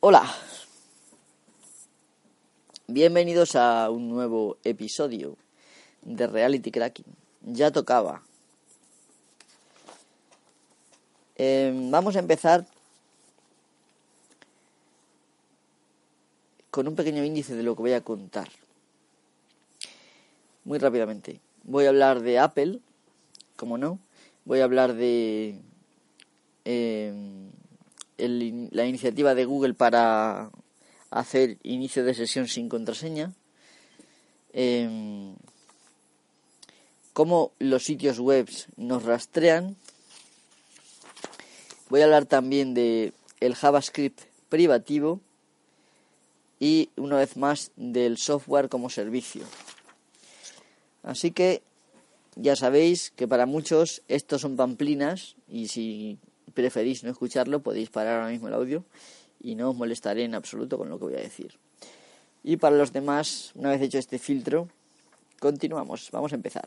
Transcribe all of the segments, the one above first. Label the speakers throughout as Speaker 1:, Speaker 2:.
Speaker 1: Hola. Bienvenidos a un nuevo episodio de Reality Cracking. Ya tocaba. Em, vamos a empezar con un pequeño índice de lo que voy a contar. Muy rápidamente. Voy a hablar de Apple, como no. Voy a hablar de la iniciativa de Google para hacer inicio de sesión sin contraseña. Em, cómo los sitios web nos rastrean. Voy a hablar también de el JavaScript privativo y una vez más del software como servicio. Así que ya sabéis que para muchos estos son pamplinas y si preferís no escucharlo podéis parar ahora mismo el audio y no os molestaré en absoluto con lo que voy a decir. Y para los demás, una vez hecho este filtro, continuamos. Vamos a empezar.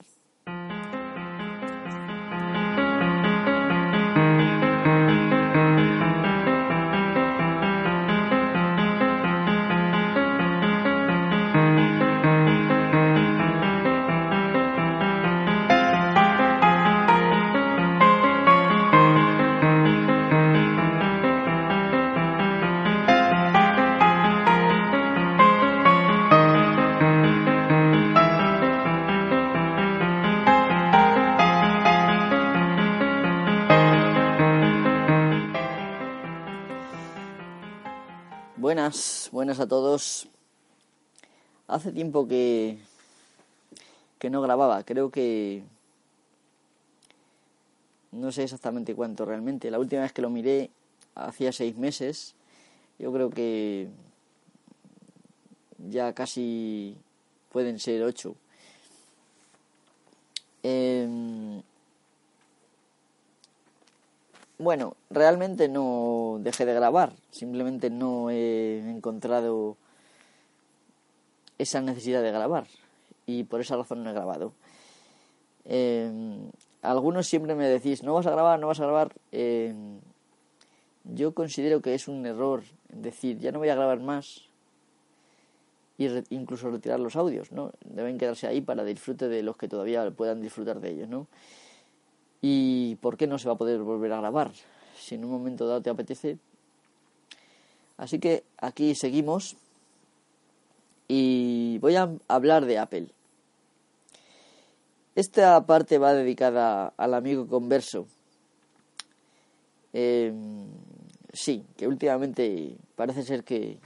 Speaker 1: Buenas, a todos. Hace tiempo que, que no grababa, creo que no sé exactamente cuánto realmente. La última vez que lo miré hacía seis meses. Yo creo que ya casi pueden ser ocho. Em, bueno, realmente no dejé de grabar, simplemente no he encontrado esa necesidad de grabar y por esa razón no he grabado. Em, algunos siempre me decís, no vas a grabar, no vas a grabar. Em, yo considero que es un error decir, ya no voy a grabar más y incluso retirar los audios, ¿no? Deben quedarse ahí para disfrute de los que todavía puedan disfrutar de ellos, ¿no? ¿Y por qué no se va a poder volver a grabar? Si en un momento dado te apetece. Así que aquí seguimos y voy a hablar de Apple. Esta parte va dedicada al amigo converso. Em, sí, que últimamente parece ser que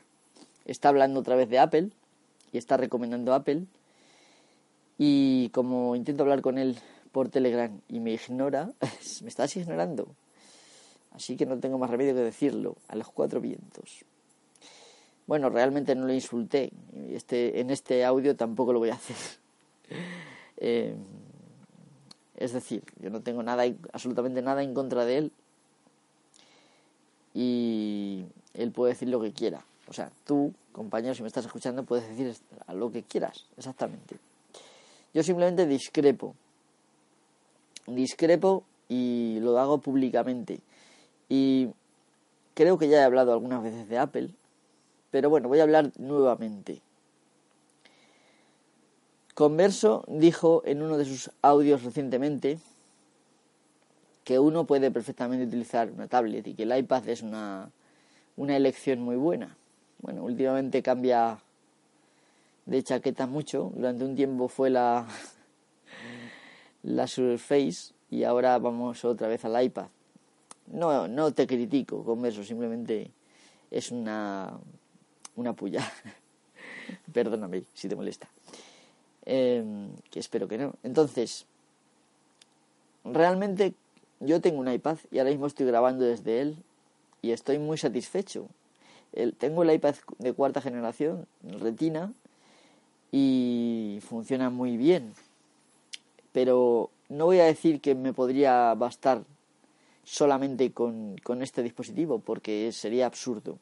Speaker 1: está hablando otra vez de Apple y está recomendando Apple. Y como intento hablar con él por Telegram y me ignora, me estás ignorando. Así que no tengo más remedio que decirlo, a los cuatro vientos. Bueno, realmente no le insulté. Este, en este audio tampoco lo voy a hacer. Eh, es decir, yo no tengo nada, absolutamente nada en contra de él. Y él puede decir lo que quiera. O sea, tú, compañero, si me estás escuchando, puedes decir lo que quieras, exactamente. Yo simplemente discrepo discrepo y lo hago públicamente. Y creo que ya he hablado algunas veces de Apple, pero bueno, voy a hablar nuevamente. Converso dijo en uno de sus audios recientemente que uno puede perfectamente utilizar una tablet y que el iPad es una, una elección muy buena. Bueno, últimamente cambia de chaqueta mucho. Durante un tiempo fue la, la Surface y ahora vamos otra vez al iPad. No, no te critico con eso, simplemente es una, una puya. Perdóname si te molesta. Em, que espero que no. Entonces, realmente yo tengo un iPad y ahora mismo estoy grabando desde él y estoy muy satisfecho. tengo el iPad de cuarta generación, retina, y funciona muy bien pero no voy a decir que me podría bastar solamente con, este dispositivo, porque sería absurdo.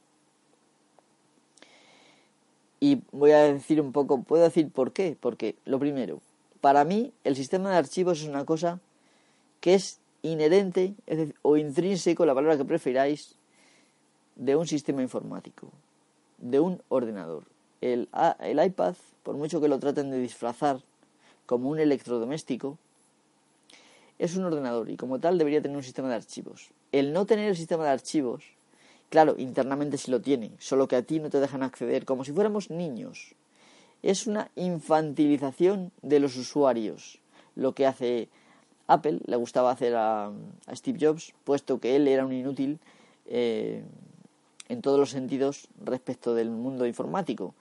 Speaker 1: Y voy a decir un poco, puedo decir por qué, porque lo primero, para mí el sistema de archivos es una cosa que es inherente o intrínseco, la palabra que preferáis, de un sistema informático, de un ordenador. El, el iPad, por mucho que lo traten de disfrazar como un electrodoméstico, es un ordenador y como tal debería tener un sistema de archivos. El no tener el sistema de archivos, claro, internamente sí lo tiene, solo que a ti no te dejan acceder como si fuéramos niños. Es una infantilización de los usuarios, lo que hace Apple, le gustaba hacer a, Steve Jobs, puesto que él era un inútil eh, en todos los sentidos respecto del mundo informático.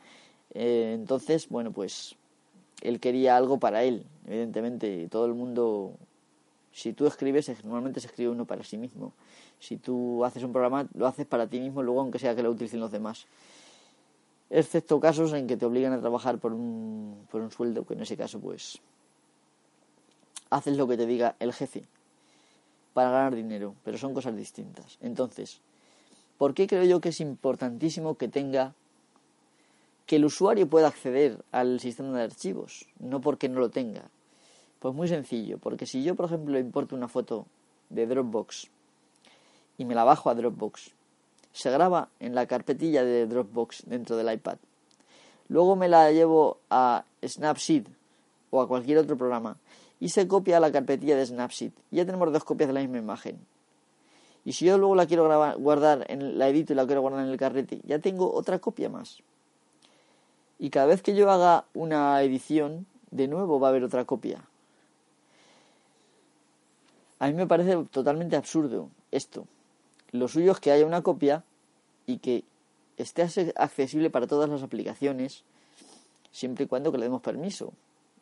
Speaker 1: Eh, entonces, bueno, pues él quería algo para él, evidentemente, todo el mundo si tú escribes, normalmente se escribe uno para sí mismo. Si tú haces un programa, lo haces para ti mismo, luego aunque sea que lo utilicen los demás. Excepto casos en que te obligan a trabajar por un, por un sueldo, que en ese caso, pues, haces lo que te diga el jefe para ganar dinero, pero son cosas distintas. Entonces, ¿por qué creo yo que es importantísimo que tenga que el usuario pueda acceder al sistema de archivos? No porque no lo tenga, pues muy sencillo, porque si yo, por ejemplo, importo una foto de Dropbox y me la bajo a Dropbox, se graba en la carpetilla de Dropbox dentro del iPad. Luego me la llevo a Snapseed o a cualquier otro programa y se copia a la carpetilla de Snapseed. Ya tenemos dos copias de la misma imagen. Y si yo luego la quiero grabar, guardar en la edito y la quiero guardar en el carrete, ya tengo otra copia más. Y cada vez que yo haga una edición, de nuevo va a haber otra copia. A mí me parece totalmente absurdo esto. Lo suyo es que haya una copia y que esté accesible para todas las aplicaciones siempre y cuando que le demos permiso.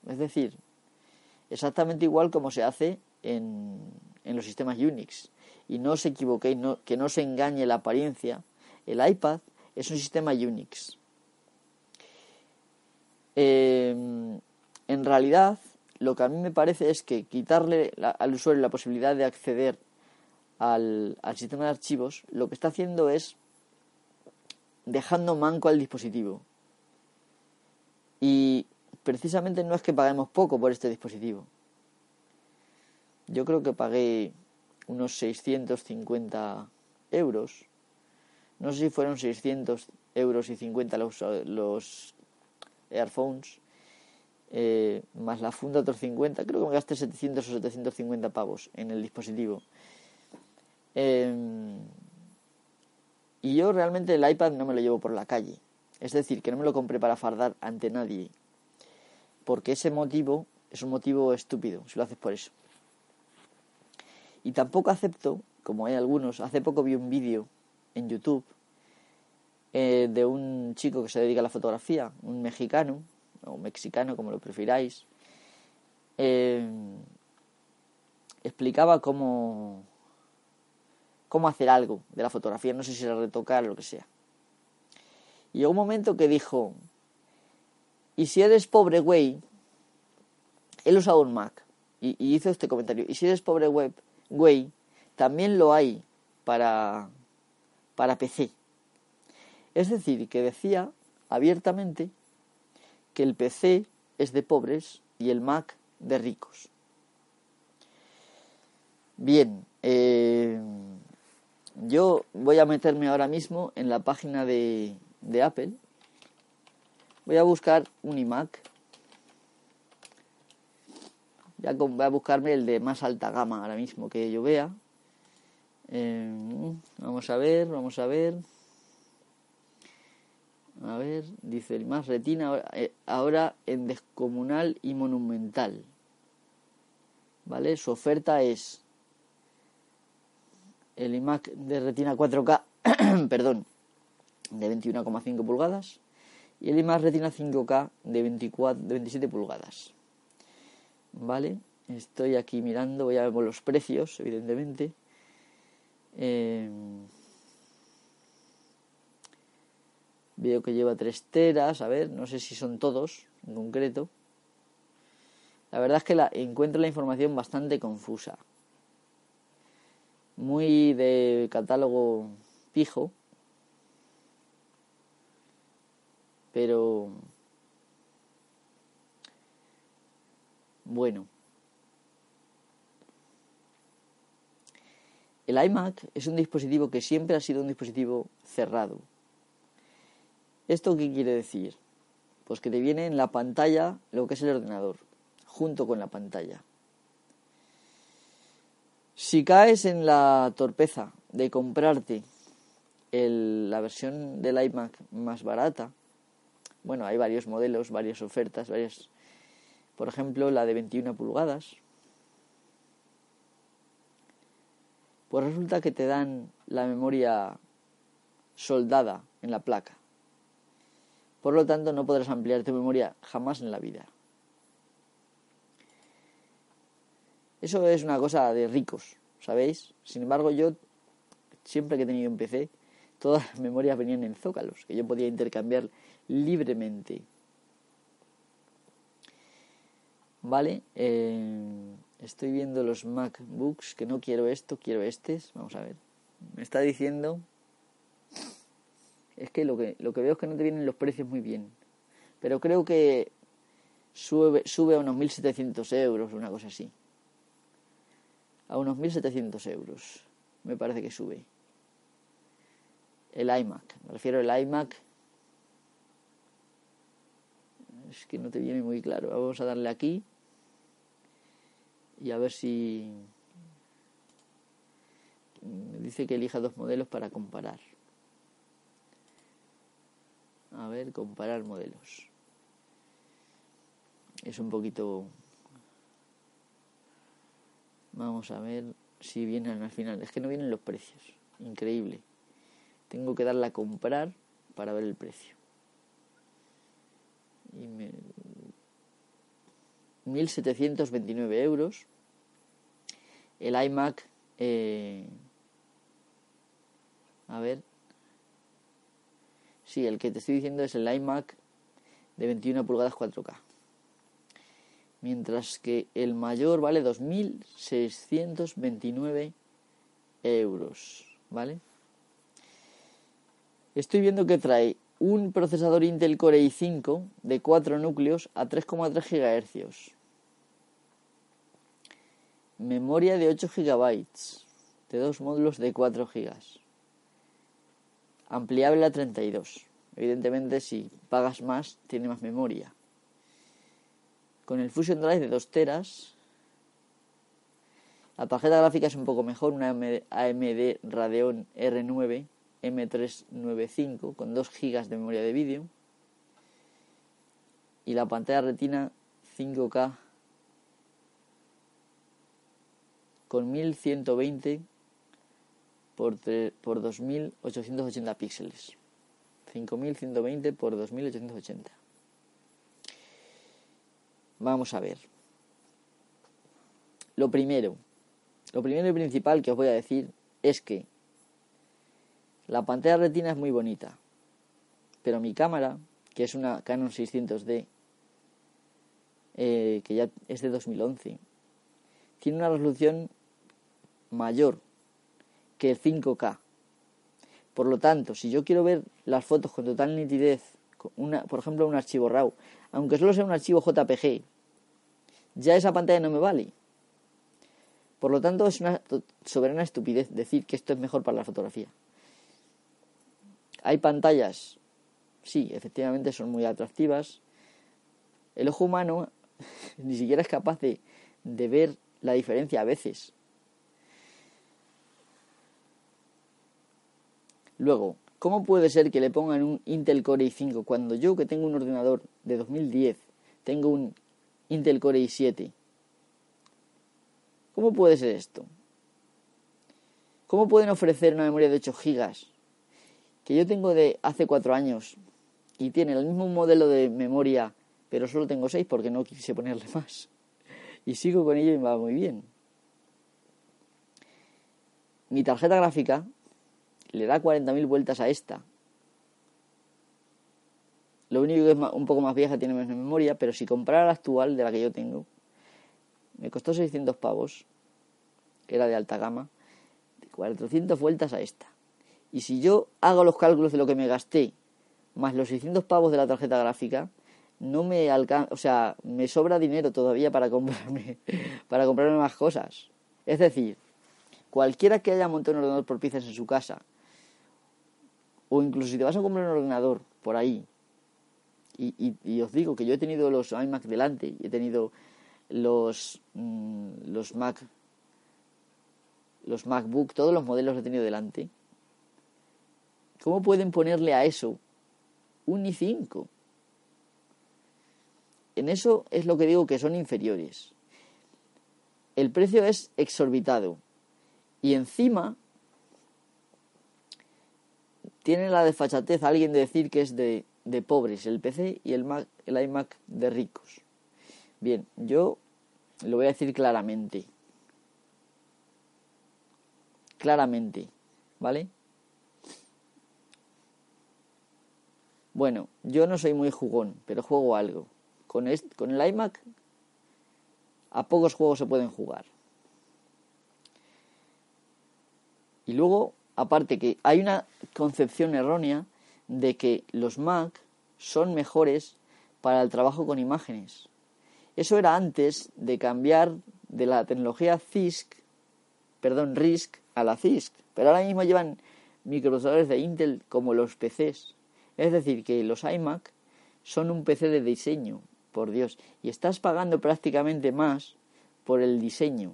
Speaker 1: Es decir, exactamente igual como se hace en, los sistemas Unix. Y no os equivoquéis, que no se engañe la apariencia. El iPad es un sistema Unix. Em, en realidad, lo que a mí me parece es que quitarle al usuario la posibilidad de acceder al, sistema de archivos, lo que está haciendo es dejando manco al dispositivo. Y precisamente no es que paguemos poco por este dispositivo. Yo creo que pagué unos 650 euros. No sé si fueron 600 euros y 50 los, los earphones eh, más la funda otros 50, creo que me gasté 700 o 750 pavos en el dispositivo. Em, y yo realmente el iPad no me lo llevo por la calle. Es decir, que no me lo compré para fardar ante nadie. Porque ese motivo es un motivo estúpido, si lo haces por eso. Y tampoco acepto, como hay algunos, hace poco vi un vídeo en YouTube eh, de un chico que se dedica a la fotografía, un mexicano, o mexicano, como lo prefiráis, eh, explicaba cómo, cómo hacer algo de la fotografía, no sé si era retocar o lo que sea. Y llegó un momento que dijo, y si eres pobre, güey, él usaba un Mac, y, hizo este comentario, y si eres pobre, web, güey, también lo hay para, para PC. Es decir, que decía abiertamente que el PC es de pobres y el Mac de ricos. Bien, eh, yo voy a meterme ahora mismo en la página de, Apple. Voy a buscar un iMac. Ya voy a buscarme el de más alta gama ahora mismo que yo vea. Eh, vamos a ver, vamos a ver. A ver, dice el más retina eh, ahora en descomunal y monumental. ¿Vale? Su oferta es el iMac de retina 4K, perdón, de 21,5 pulgadas y el iMac retina 5K de, 24, de 27 pulgadas. ¿Vale? Estoy aquí mirando, voy a ver los precios, evidentemente. Eh, Veo que lleva tres teras, a ver, no sé si son todos en concreto. La verdad es que encuentro la información bastante confusa. Muy de catálogo fijo. Pero... Bueno. el iMac es un dispositivo que siempre ha sido un dispositivo cerrado. ¿Esto qué quiere decir? Pues que te viene en la pantalla lo que es el ordenador, junto con la pantalla. Si caes en la torpeza de comprarte la versión del iMac más barata, bueno, hay varios modelos, varias ofertas, varias, por ejemplo, la de 21 pulgadas, pues resulta que te dan la memoria soldada en la placa. Por lo tanto, no podrás ampliar tu memoria jamás en la vida. Eso es una cosa de ricos, ¿sabéis? Sin embargo, yo siempre que he tenido un PC, todas las memorias venían en zócalos, que yo podía intercambiar libremente. ¿Vale? Eh, estoy viendo los MacBooks, que no quiero esto, quiero estos. Vamos a ver. Me está diciendo... Es que lo que, lo que veo es que no te vienen los precios muy bien. Pero creo que sube, sube a unos 1.700 euros, una cosa así. A unos 1.700 euros. Me parece que sube. El iMac. Me refiero al iMac es que no te viene muy claro. Vamos a darle aquí y a ver si me dice que elija dos modelos para comparar. A ver, comparar modelos. Es un poquito... Vamos a ver si vienen al final. Es que no vienen los precios. Increíble. Tengo que darle a comprar para ver el precio y me... 1.729 euros. El iMac, eh, a ver, sí, el que te estoy diciendo es el iMac de 21 pulgadas 4K. Mientras que el mayor vale 2.629 euros, ¿vale? Estoy viendo que trae un procesador Intel Core i5 de 4 núcleos a 3,3 GHz. Memoria de 8 GB de dos módulos de 4 GB. Ampliable a 32. Evidentemente, si pagas más, tiene más memoria. Con el Fusion Drive de 2 teras. La tarjeta gráfica es un poco mejor, una AMD Radeon R9 M395 con 2 GB de memoria de vídeo y la pantalla retina 5K con 1120 por, por 2880 píxeles. 5120 por 2880 vamos a ver. Lo primero lo primero y principal que os voy a decir es que la pantalla retina es muy bonita, pero mi cámara, que es una Canon 600D, eh, que ya es de 2011, tiene una resolución mayor que el 5K. Por lo tanto, si yo quiero ver las fotos con total nitidez, una, por ejemplo un archivo RAW, aunque solo sea un archivo JPG, ya esa pantalla no me vale. Por lo tanto, es una soberana estupidez decir que esto es mejor para la fotografía. Hay pantallas, sí, efectivamente son muy atractivas. El ojo humano ni siquiera es capaz de, de ver la diferencia a veces. Luego, ¿cómo puede ser que le pongan un Intel Core i5 cuando yo que tengo un ordenador de 2010 tengo un Intel Core i7? ¿Cómo puede ser esto? ¿Cómo pueden ofrecer una memoria de 8 GB que yo tengo de hace cuatro años y tiene el mismo modelo de memoria, pero solo tengo seis porque no quise ponerle más. Y sigo con ello y me va muy bien. Mi tarjeta gráfica le da 40.000 vueltas a esta. Lo único que es un poco más vieja tiene menos memoria, pero si comprara la actual de la que yo tengo, me costó 600 pavos, que era de alta gama, 400 vueltas a esta. Y si yo hago los cálculos de lo que me gasté, más los 600 pavos de la tarjeta gráfica, no me alcanza, o sea, me sobra dinero todavía para comprarme, para comprarme más cosas. Es decir, cualquiera que haya montado un ordenador por piezas en su casa, o incluso si te vas a comprar un ordenador por ahí, y, os digo que yo he tenido los iMac delante, y he tenido los, mm, los Mac, los MacBook, todos los modelos he tenido delante. ¿Cómo pueden ponerle a eso un i5? En eso es lo que digo que son inferiores. El precio es exorbitado. Y encima tiene la desfachatez alguien de decir que es de, de pobres el PC y el, Mac, el iMac de ricos. Bien, yo lo voy a decir claramente. Claramente, ¿vale? Bueno, yo no soy muy jugón, pero juego algo. Con, con el iMac a pocos juegos se pueden jugar. Y luego, aparte que hay una concepción errónea de que los Mac son mejores para el trabajo con imágenes. Eso era antes de cambiar de la tecnología CISC, perdón, RISC a la CISC, pero ahora mismo llevan microprocesadores de Intel como los PCs. Es decir, que los iMac son un PC de diseño, por Dios, y estás pagando prácticamente más por el diseño.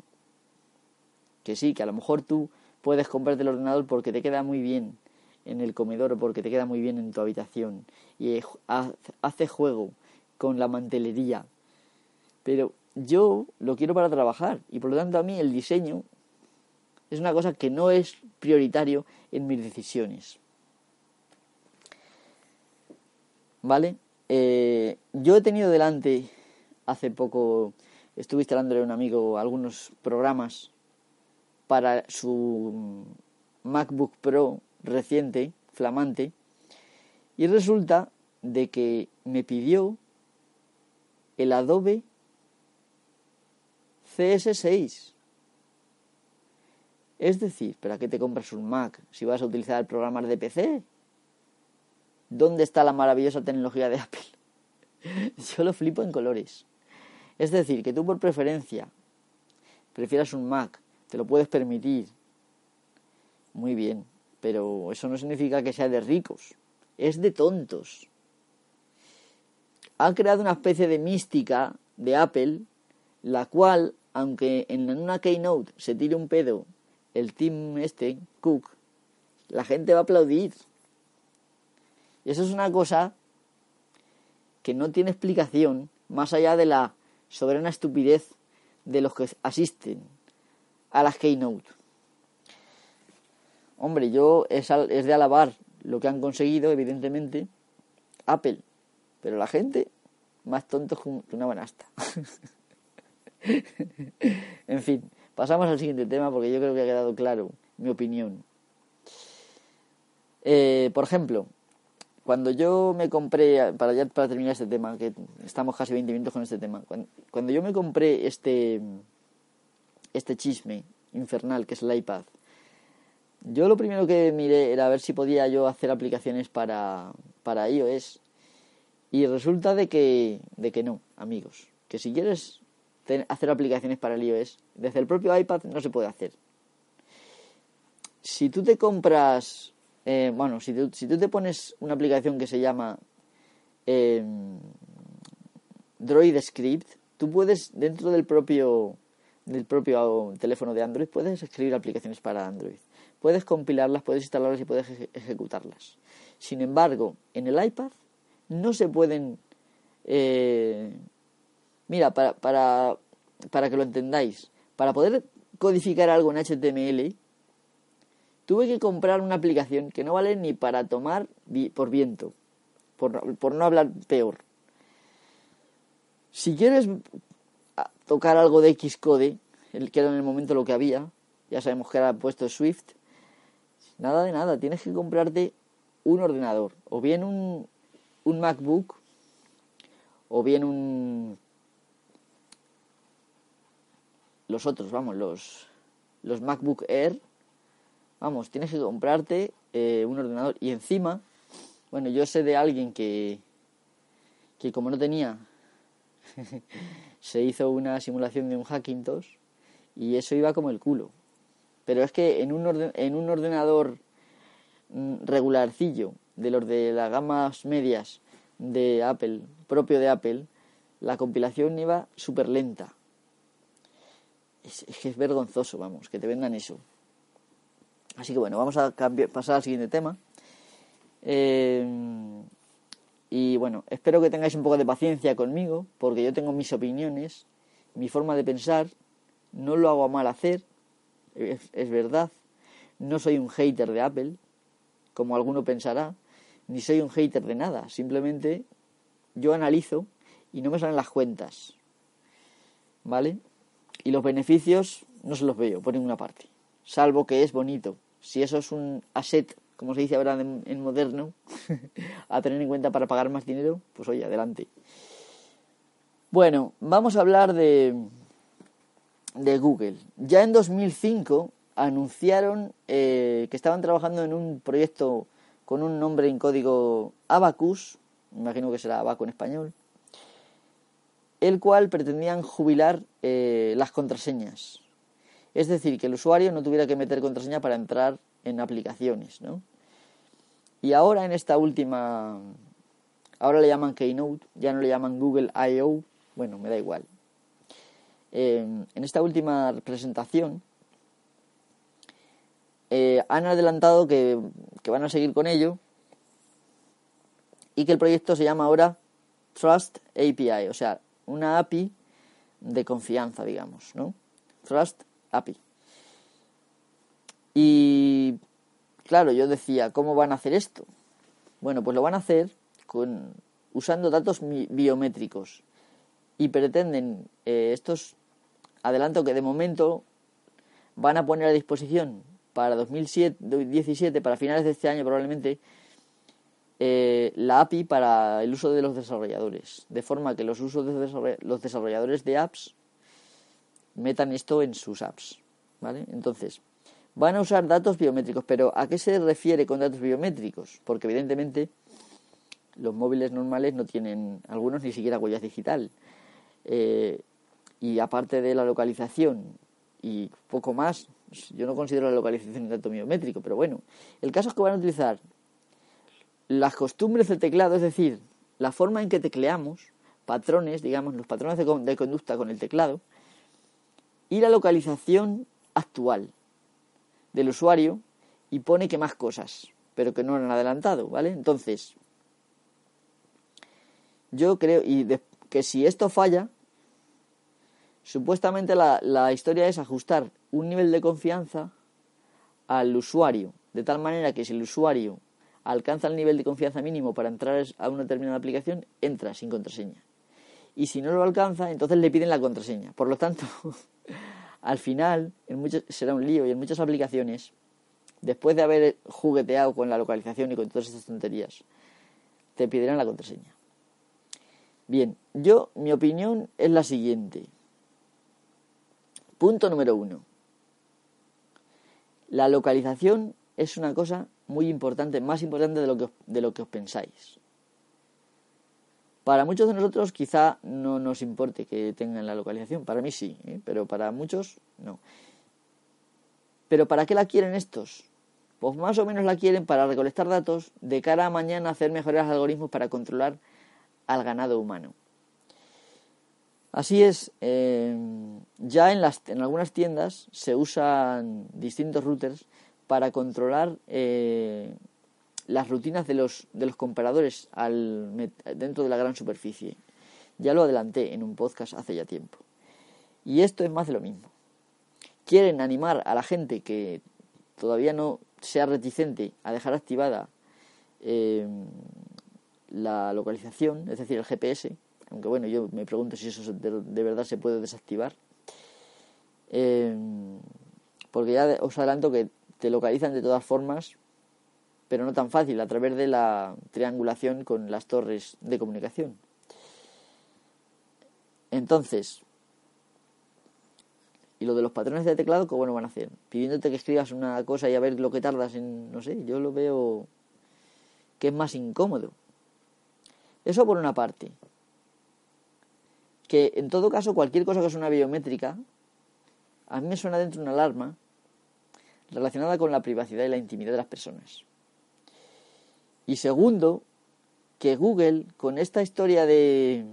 Speaker 1: Que sí, que a lo mejor tú puedes comprarte el ordenador porque te queda muy bien en el comedor o porque te queda muy bien en tu habitación y hace juego con la mantelería. Pero yo lo quiero para trabajar y por lo tanto a mí el diseño es una cosa que no es prioritario en mis decisiones. ¿Vale? Eh, yo he tenido delante, hace poco, estuve instalándole a un amigo algunos programas para su MacBook Pro reciente, flamante, y resulta de que me pidió el Adobe CS6. Es decir, ¿para qué te compras un Mac si vas a utilizar programas de PC? ¿Dónde está la maravillosa tecnología de Apple? Yo lo flipo en colores. Es decir, que tú por preferencia prefieras un Mac, te lo puedes permitir. Muy bien, pero eso no significa que sea de ricos, es de tontos. Ha creado una especie de mística de Apple, la cual, aunque en una keynote se tire un pedo el team este, Cook, la gente va a aplaudir. Y eso es una cosa que no tiene explicación más allá de la soberana estupidez de los que asisten a las Keynote. Hombre, yo es, es de alabar lo que han conseguido, evidentemente, Apple, pero la gente más tonto que una banasta. en fin, pasamos al siguiente tema porque yo creo que ha quedado claro mi opinión. Eh, por ejemplo, cuando yo me compré, para ya para terminar este tema, que estamos casi 20 minutos con este tema, cuando, yo me compré este, este chisme infernal que es el iPad, yo lo primero que miré era ver si podía yo hacer aplicaciones para, para iOS. Y resulta de que, de que no, amigos, que si quieres hacer aplicaciones para el iOS, desde el propio iPad no se puede hacer. Si tú te compras eh, bueno, si tú, si tú te pones una aplicación que se llama eh, Droid Script, tú puedes, dentro del propio, del propio teléfono de Android, puedes escribir aplicaciones para Android. Puedes compilarlas, puedes instalarlas y puedes ejecutarlas. Sin embargo, en el iPad no se pueden... Eh, mira, para, para, para que lo entendáis, para poder codificar algo en HTML, tuve que comprar una aplicación que no vale ni para tomar por viento, por, por no hablar peor. Si quieres tocar algo de Xcode, el que era en el momento lo que había, ya sabemos que era puesto Swift, nada de nada, tienes que comprarte un ordenador, o bien un, un MacBook, o bien un... los otros, vamos, los, los MacBook Air, Vamos, tienes que comprarte eh, un ordenador. Y encima, bueno, yo sé de alguien que, que como no tenía, se hizo una simulación de un Hackintosh y eso iba como el culo. pero es que en un, en un ordenador mm, regularcillo, de los de las gamas medias de Apple, propio de Apple, la compilación iba súper lenta. Es, que es vergonzoso, vamos, que te vendan eso. Así que bueno, vamos a pasar al siguiente tema. Eh, y bueno, espero que tengáis un poco de paciencia conmigo, porque yo tengo mis opiniones, mi forma de pensar, no lo hago a mal hacer, es, verdad. No soy un hater de Apple, como alguno pensará, ni soy un hater de nada. Simplemente yo analizo y no me salen las cuentas. ¿Vale? Y los beneficios no se los veo por ninguna parte. Salvo que es bonito. Si eso es un asset, como se dice ahora en, moderno, a tener en cuenta para pagar más dinero, pues oye, adelante. Bueno, vamos a hablar de, de Google. Ya en 2005 anunciaron eh, que estaban trabajando en un proyecto con un nombre en código Abacus, imagino que será Abaco en español, el cual pretendían jubilar eh, las contraseñas. Es decir, que el usuario no tuviera que meter contraseña para entrar en aplicaciones, ¿no? Y ahora en esta última, ahora le llaman Keynote, ya no le llaman Google I.O., bueno, me da igual, en esta última presentación eh, han adelantado que, van a seguir con ello y que el proyecto se llama ahora Trust API, o sea, una API de confianza, digamos, ¿no? Trust API. Y claro, yo decía, ¿cómo van a hacer esto? Bueno, pues lo van a hacer con, usando datos biométricos y pretenden eh, estos adelanto que de momento van a poner a disposición para 2017, para finales de este año probablemente, eh, la API para el uso de los desarrolladores, de forma que los, usos de los desarrolladores de apps metan esto en sus apps. ¿vale? Entonces, van a usar datos biométricos, pero ¿a qué se refiere con datos biométricos? Porque evidentemente los móviles normales no tienen, algunos ni siquiera huellas digital. Eh, y aparte de la localización y poco más, yo no considero la localización un dato biométrico, pero bueno, el caso es que van a utilizar las costumbres del teclado, es decir, la forma en que tecleamos, patrones, digamos, los patrones de, conducta con el teclado, y la localización actual del usuario y pone que más cosas, pero que no han adelantado, ¿vale? Entonces, yo creo y que si esto falla, Supuestamente la, historia es ajustar un nivel de confianza al usuario, de tal manera que si el usuario alcanza el nivel de confianza mínimo para entrar a una determinada aplicación, entra sin contraseña. Y si no lo alcanza, entonces le piden la contraseña. Por lo tanto, al final en será un lío y en muchas aplicaciones, después de haber jugueteado con la localización y con todas estas tonterías, te pedirán la contraseña. Bien, yo, mi opinión es la siguiente. Punto número uno. La localización es una cosa muy importante, más importante de lo que, de lo que os pensáis. Para muchos de nosotros quizá no nos importe que tengan la localización, para mí sí, ¿eh? pero para muchos no. ¿Pero para qué la quieren estos? Pues más o menos la quieren para recolectar datos de cara a mañana hacer mejores algoritmos para controlar al ganado humano. Así es, em, ya en, algunas tiendas se usan distintos routers para controlar eh, las rutinas de los, de los compradores al, dentro de la gran superficie. Ya lo adelanté en un podcast hace ya tiempo. Y esto es más de lo mismo. Quieren animar a la gente que todavía no sea reticente a dejar activada em, la localización, es decir, el GPS, aunque bueno, yo me pregunto si eso de, verdad se puede desactivar. Eh, porque ya os adelanto que te localizan de todas formas, pero no tan fácil, a través de la triangulación con las torres de comunicación. Entonces, y lo de los patrones de teclado, ¿qué bueno van a hacer? Pidiéndote que escribas una cosa y a ver lo que tardas en, no sé, yo lo veo que es más incómodo. Eso por una parte que en todo caso cualquier cosa que es una biométrica, a mí me suena dentro una alarma relacionada con la privacidad y la intimidad de las personas. Y segundo, que Google, con esta historia de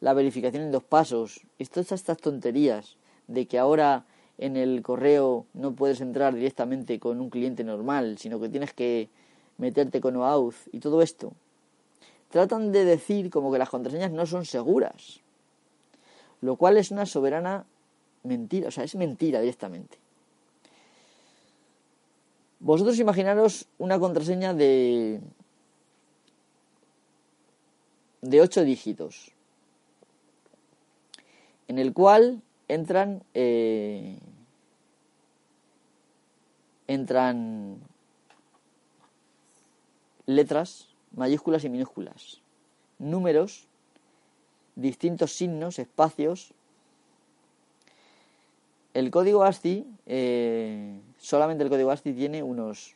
Speaker 1: la verificación en dos pasos, y todas estas tonterías de que ahora en el correo no puedes entrar directamente con un cliente normal, sino que tienes que meterte con OAuth y todo esto, tratan de decir como que las contraseñas no son seguras, lo cual es una soberana mentira, o sea, es mentira directamente. Vosotros imaginaros una contraseña de de 8 dígitos, en el cual entran eh, entran letras mayúsculas y minúsculas, números, distintos signos, espacios. El código ASCII, eh, solamente el código ASCII tiene unos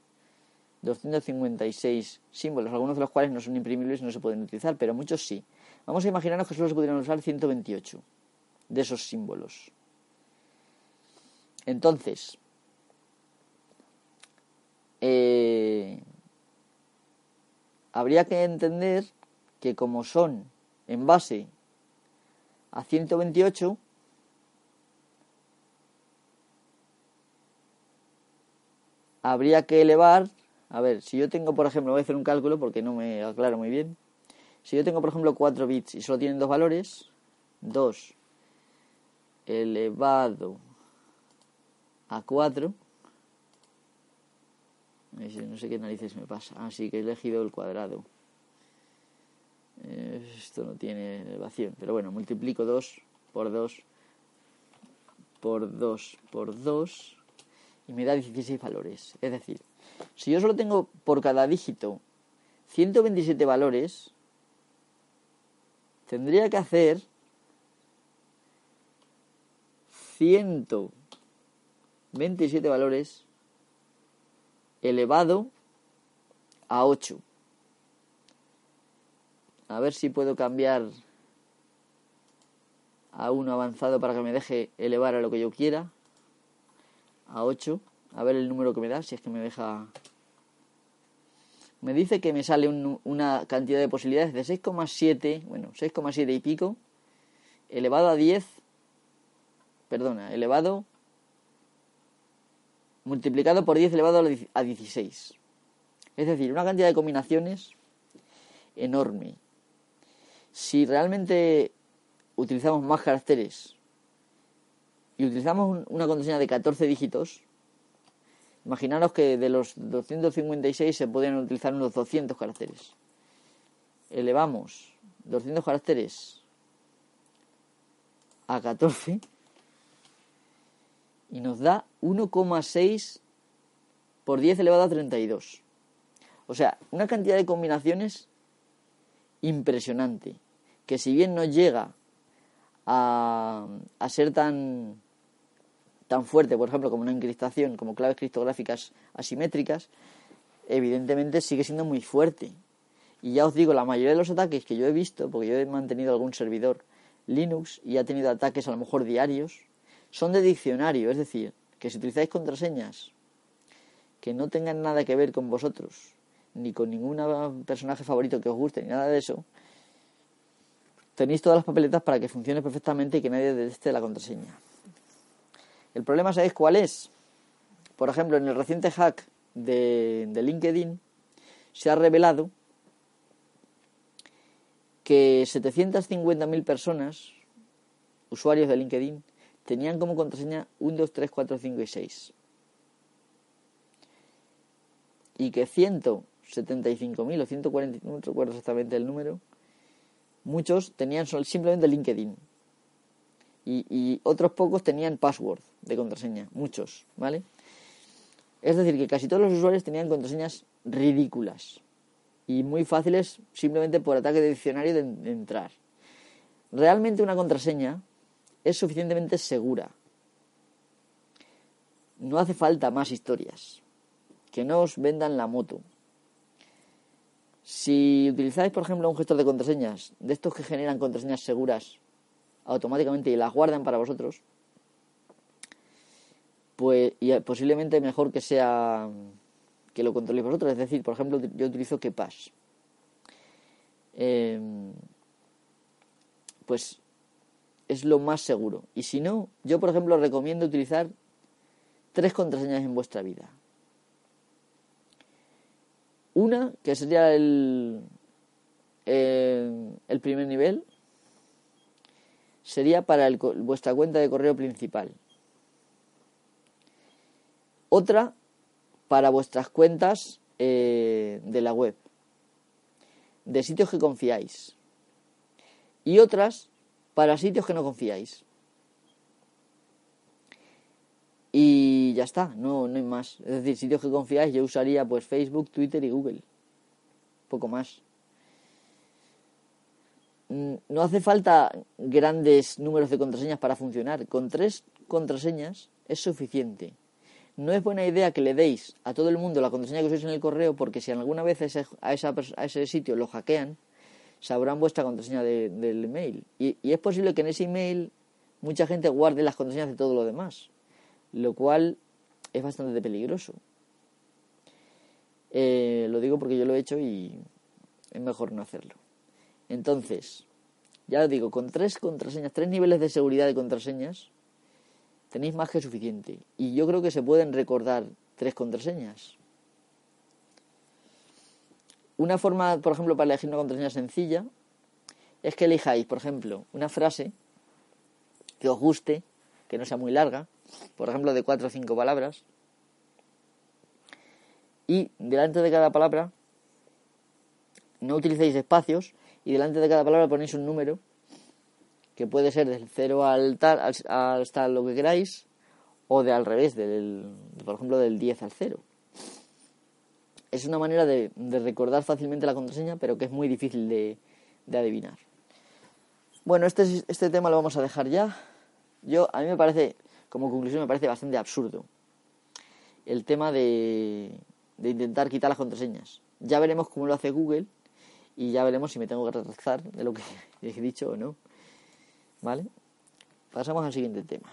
Speaker 1: 256 símbolos, algunos de los cuales no son imprimibles y no se pueden utilizar, pero muchos sí. Vamos a imaginarnos que solo se pudieran usar 128 de esos símbolos. Entonces, eh, habría que entender que como son en base a 128, habría que elevar, a ver, si yo tengo, por ejemplo, voy a hacer un cálculo porque no me aclaro muy bien, si yo tengo, por ejemplo, 4 bits y solo tienen dos valores, 2 elevado a 4, no sé qué narices me pasa. Así ah, que he elegido el cuadrado. Esto no tiene elevación. Pero bueno, multiplico 2 por 2 por 2 por 2 y me da 16 valores. Es decir, si yo solo tengo por cada dígito 127 valores, tendría que hacer 127 valores elevado a 8. A ver si puedo cambiar a 1 avanzado para que me deje elevar a lo que yo quiera. A 8. A ver el número que me da, si es que me deja... Me dice que me sale una cantidad de posibilidades de 6,7, bueno, 6,7 y pico, elevado a 10, perdona, elevado multiplicado por 10 elevado a 16. Es decir, una cantidad de combinaciones enorme. Si realmente utilizamos más caracteres y utilizamos una contraseña de 14 dígitos, imaginaros que de los 256 se podrían utilizar unos 200 caracteres. Elevamos 200 caracteres a 14 y nos da 1,6 por 10 elevado a 32. O sea, una cantidad de combinaciones impresionante, que si bien no llega a, a ser tan, tan fuerte, por ejemplo, como una encriptación, como claves criptográficas asimétricas, evidentemente sigue siendo muy fuerte. Y ya os digo, la mayoría de los ataques que yo he visto, porque yo he mantenido algún servidor Linux y ha tenido ataques a lo mejor diarios, son de diccionario, es decir, que si utilizáis contraseñas que no tengan nada que ver con vosotros, ni con ningún personaje favorito que os guste, ni nada de eso, tenéis todas las papeletas para que funcione perfectamente y que nadie deteste la contraseña. El problema, ¿sabéis cuál es? Por ejemplo, en el reciente hack de, LinkedIn se ha revelado que 750.000 personas, usuarios de LinkedIn, tenían como contraseña 1, 2, 3, 4, 5 y 6. Y que 175.000 o 140, no recuerdo exactamente el número, muchos tenían simplemente LinkedIn. Y, otros pocos tenían password de contraseña, muchos, ¿vale? Es decir, que casi todos los usuarios tenían contraseñas ridículas y muy fáciles simplemente por ataque de diccionario de entrar. Realmente una contraseña es suficientemente segura. No hace falta más historias. Que no os vendan la moto. Si utilizáis, por ejemplo, un gestor de contraseñas, de estos que generan contraseñas seguras automáticamente y las guardan para vosotros, pues y posiblemente mejor que sea que lo controléis vosotros. Es decir, por ejemplo, yo utilizo Kepash. Eh, pues es lo más seguro. Y si no, yo por ejemplo recomiendo utilizar tres contraseñas en vuestra vida. Una, que sería el, eh, el primer nivel, sería para vuestra cuenta de correo principal. Otra, para vuestras cuentas eh, de la web, de sitios que confiáis. Y otras para sitios que no confiáis. Y ya está, no, no hay más. Es decir, sitios que confiáis, yo usaría pues Facebook, Twitter y Google. Poco más. Mm, no hace falta grandes números de contraseñas para funcionar. Con tres contraseñas es suficiente. No es buena idea que le deis a todo el mundo la contraseña que uséis en el correo porque si alguna vez a, a ese sitio lo hackean, sabrán vuestra contraseña del email. Y, es posible que en ese email mucha gente guarde las contraseñas de todo lo demás, lo cual es bastante peligroso. Eh, lo digo porque yo lo he hecho y es mejor no hacerlo. Entonces, ya lo digo, con tres contraseñas, tres niveles de seguridad de contraseñas, tenéis más que suficiente. Y yo creo que se pueden recordar tres contraseñas. Una forma, por ejemplo, para elegir una contraseña sencilla es que elijáis, por ejemplo, una frase que os guste, que no sea muy larga, por ejemplo, de cuatro o cinco palabras, y delante de cada palabra no utilicéis espacios y delante de cada palabra ponéis un número que puede ser del 0 al tal hasta lo que queráis o de al revés, del, por ejemplo del 10 al 0 es una manera de, recordar fácilmente la contraseña, pero que es muy difícil de, adivinar. Bueno, este, este tema lo vamos a dejar ya. Yo, a mí me parece, como conclusión, me parece bastante absurdo el tema de, de intentar quitar las contraseñas. Ya veremos cómo lo hace Google y ya veremos si me tengo que retractar de lo que he dicho o no. ¿Vale? Pasamos al siguiente tema.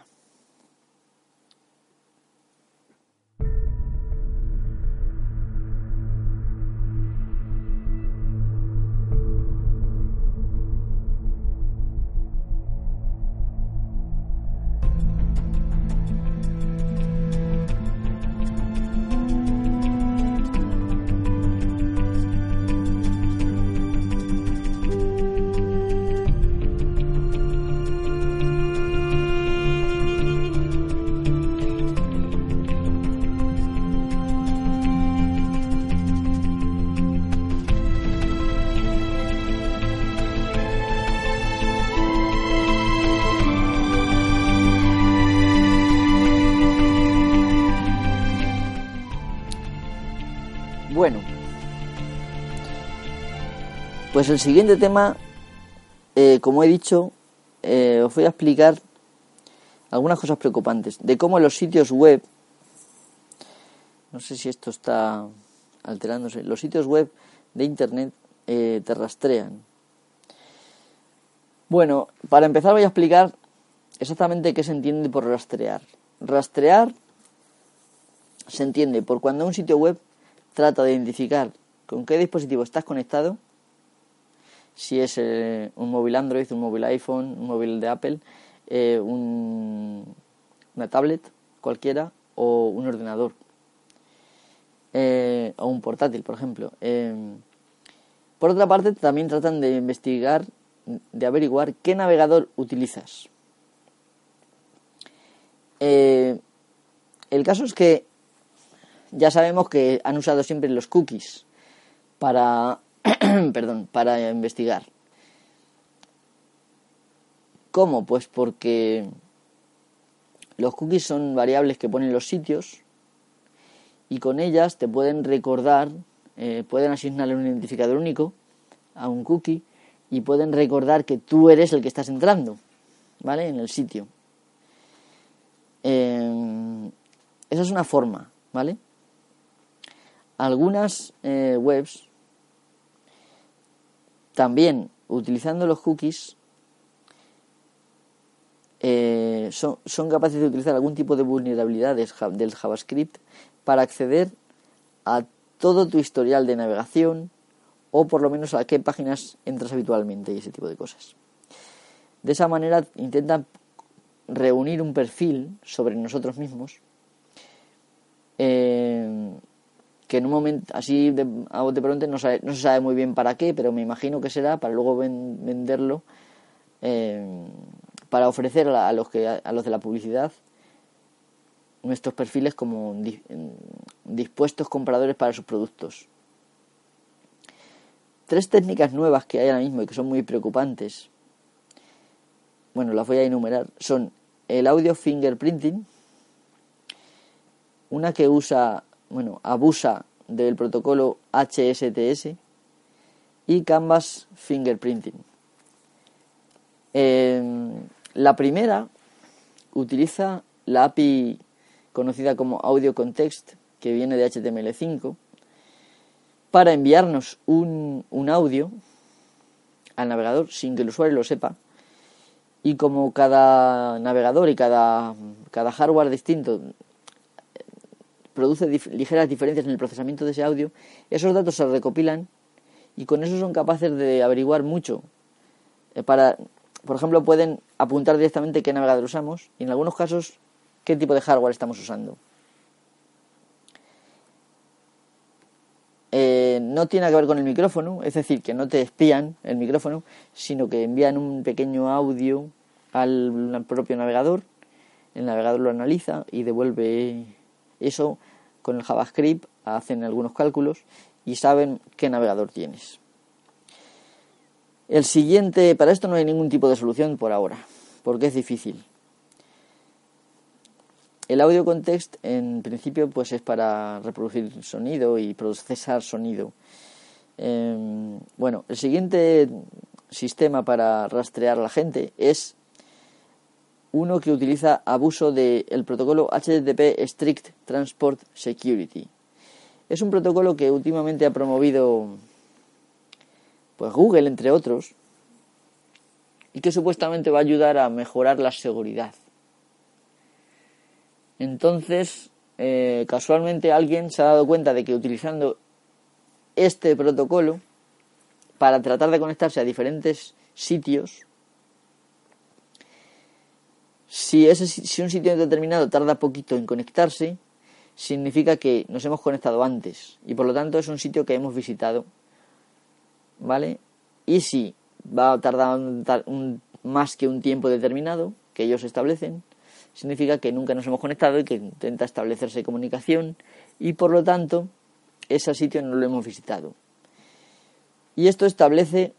Speaker 1: Pues el siguiente tema, eh, como he dicho, eh, os voy a explicar algunas cosas preocupantes de cómo los sitios web, no sé si esto está alterándose, los sitios web de Internet eh, te rastrean. Bueno, para empezar voy a explicar exactamente qué se entiende por rastrear. Rastrear se entiende por cuando un sitio web trata de identificar con qué dispositivo estás conectado si es eh, un móvil Android, un móvil iPhone, un móvil de Apple, eh, un, una tablet cualquiera o un ordenador eh, o un portátil, por ejemplo. por otra parte, también tratan de investigar, de averiguar qué navegador utilizas. el caso es que ya sabemos que han usado siempre los cookies para perdón, para investigar. ¿Cómo? Pues porque los cookies son variables que ponen los sitios y con ellas te pueden recordar, eh, pueden asignarle un identificador único a un cookie y pueden recordar que tú eres el que estás entrando, ¿vale? En el sitio. Eh, esa es una forma, ¿vale? Algunas eh, webs también, utilizando los cookies, eh, son, son, capaces de utilizar algún tipo de vulnerabilidades del JavaScript para acceder a todo tu historial de navegación o por lo menos a qué páginas entras habitualmente y ese tipo de cosas. De esa manera intentan reunir un perfil sobre nosotros mismos eh, que en un momento así de, de pronto no, se sabe muy bien para qué, pero me imagino que será para luego venderlo eh, para ofrecer a, los que a los de la publicidad nuestros perfiles como dispuestos compradores para sus productos. Tres técnicas nuevas que hay ahora mismo y que son muy preocupantes, bueno, las voy a enumerar, son el audio fingerprinting, una que usa, bueno, abusa del protocolo HSTS y Canvas fingerprinting. Em, la primera utiliza la API conocida como Audio Context, que viene de HTML5, para enviarnos un, un audio al navegador sin que el usuario lo sepa. Y como cada navegador y cada, cada hardware distinto produce ligeras diferencias en el procesamiento de ese audio, esos datos se recopilan y con eso son capaces de averiguar mucho. Eh, para, por ejemplo, pueden apuntar directamente qué navegador usamos y en algunos casos qué tipo de hardware estamos usando. Eh, no tiene que ver con el micrófono, es decir, que no te espían el micrófono, sino que envían un pequeño audio al propio navegador, el navegador lo analiza y devuelve eso con el JavaScript, hacen algunos cálculos y saben qué navegador tienes. El siguiente, para esto no hay ningún tipo de solución por ahora, porque es difícil. El audio context en principio pues es para reproducir sonido y procesar sonido. Em, bueno, el siguiente sistema para rastrear a la gente es uno que utiliza abuso del protocolo HTTP Strict Transport Security. Es un protocolo que últimamente ha promovido pues Google entre otros y que supuestamente va a ayudar a mejorar la seguridad. Entonces, eh, casualmente alguien se ha dado cuenta de que utilizando este protocolo para tratar de conectarse a diferentes sitios, si, ese, si un sitio determinado tarda poquito en conectarse, significa que nos hemos conectado antes y por lo tanto es un sitio que hemos visitado. ¿Vale? Y si va a tardar más que un tiempo determinado que ellos establecen, significa que nunca nos hemos conectado y que intenta establecerse comunicación y por lo tanto ese sitio no lo hemos visitado. Y esto establece,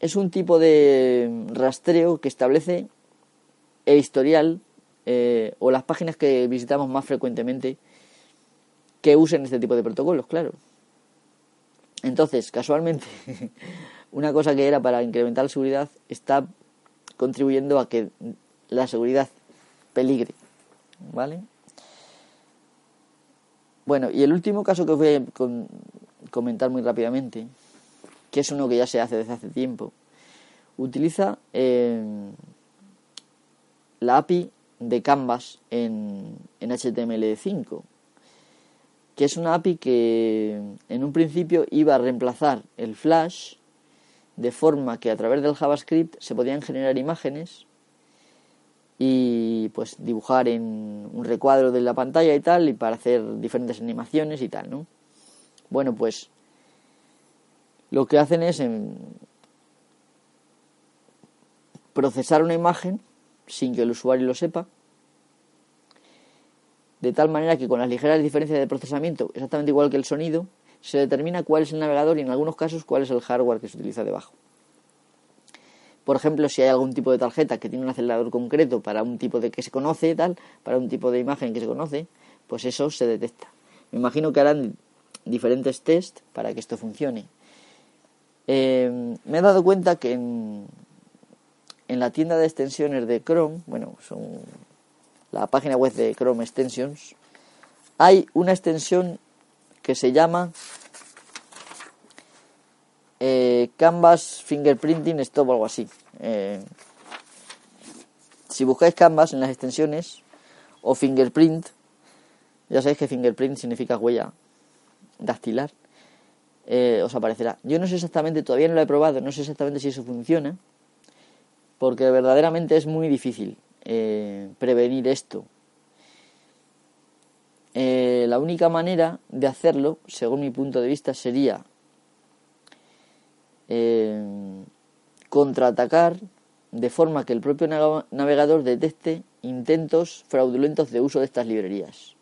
Speaker 1: es un tipo de rastreo que establece el historial eh, o las páginas que visitamos más frecuentemente que usen este tipo de protocolos, claro. Entonces, casualmente, una cosa que era para incrementar la seguridad está contribuyendo a que la seguridad peligre. ¿Vale? Bueno, y el último caso que os voy a comentar muy rápidamente, que es uno que ya se hace desde hace tiempo, utiliza eh, la API de Canvas en, en HTML5, que es una API que en un principio iba a reemplazar el Flash de forma que a través del JavaScript se podían generar imágenes y pues dibujar en un recuadro de la pantalla y tal y para hacer diferentes animaciones y tal, ¿no? Bueno, pues lo que hacen es em, procesar una imagen sin que el usuario lo sepa, de tal manera que con las ligeras diferencias de procesamiento, exactamente igual que el sonido, se determina cuál es el navegador y en algunos casos cuál es el hardware que se utiliza debajo. Por ejemplo, si hay algún tipo de tarjeta que tiene un acelerador concreto para un tipo de que se conoce, tal, para un tipo de imagen que se conoce, pues eso se detecta. Me imagino que harán diferentes test para que esto funcione. Eh, me he dado cuenta que en, en la tienda de extensiones de Chrome, bueno, son la página web de Chrome Extensions, hay una extensión que se llama eh, Canvas Fingerprinting Stop o algo así. Eh, si buscáis Canvas en las extensiones o Fingerprint, ya sabéis que Fingerprint significa huella dactilar, eh, os aparecerá. Yo no sé exactamente, todavía no lo he probado, no sé exactamente si eso funciona, porque verdaderamente es muy difícil eh, prevenir esto. Eh, la única manera de hacerlo, según mi punto de vista, sería contraatacar de forma que el propio navegador detecte intentos fraudulentos de uso de estas librerías.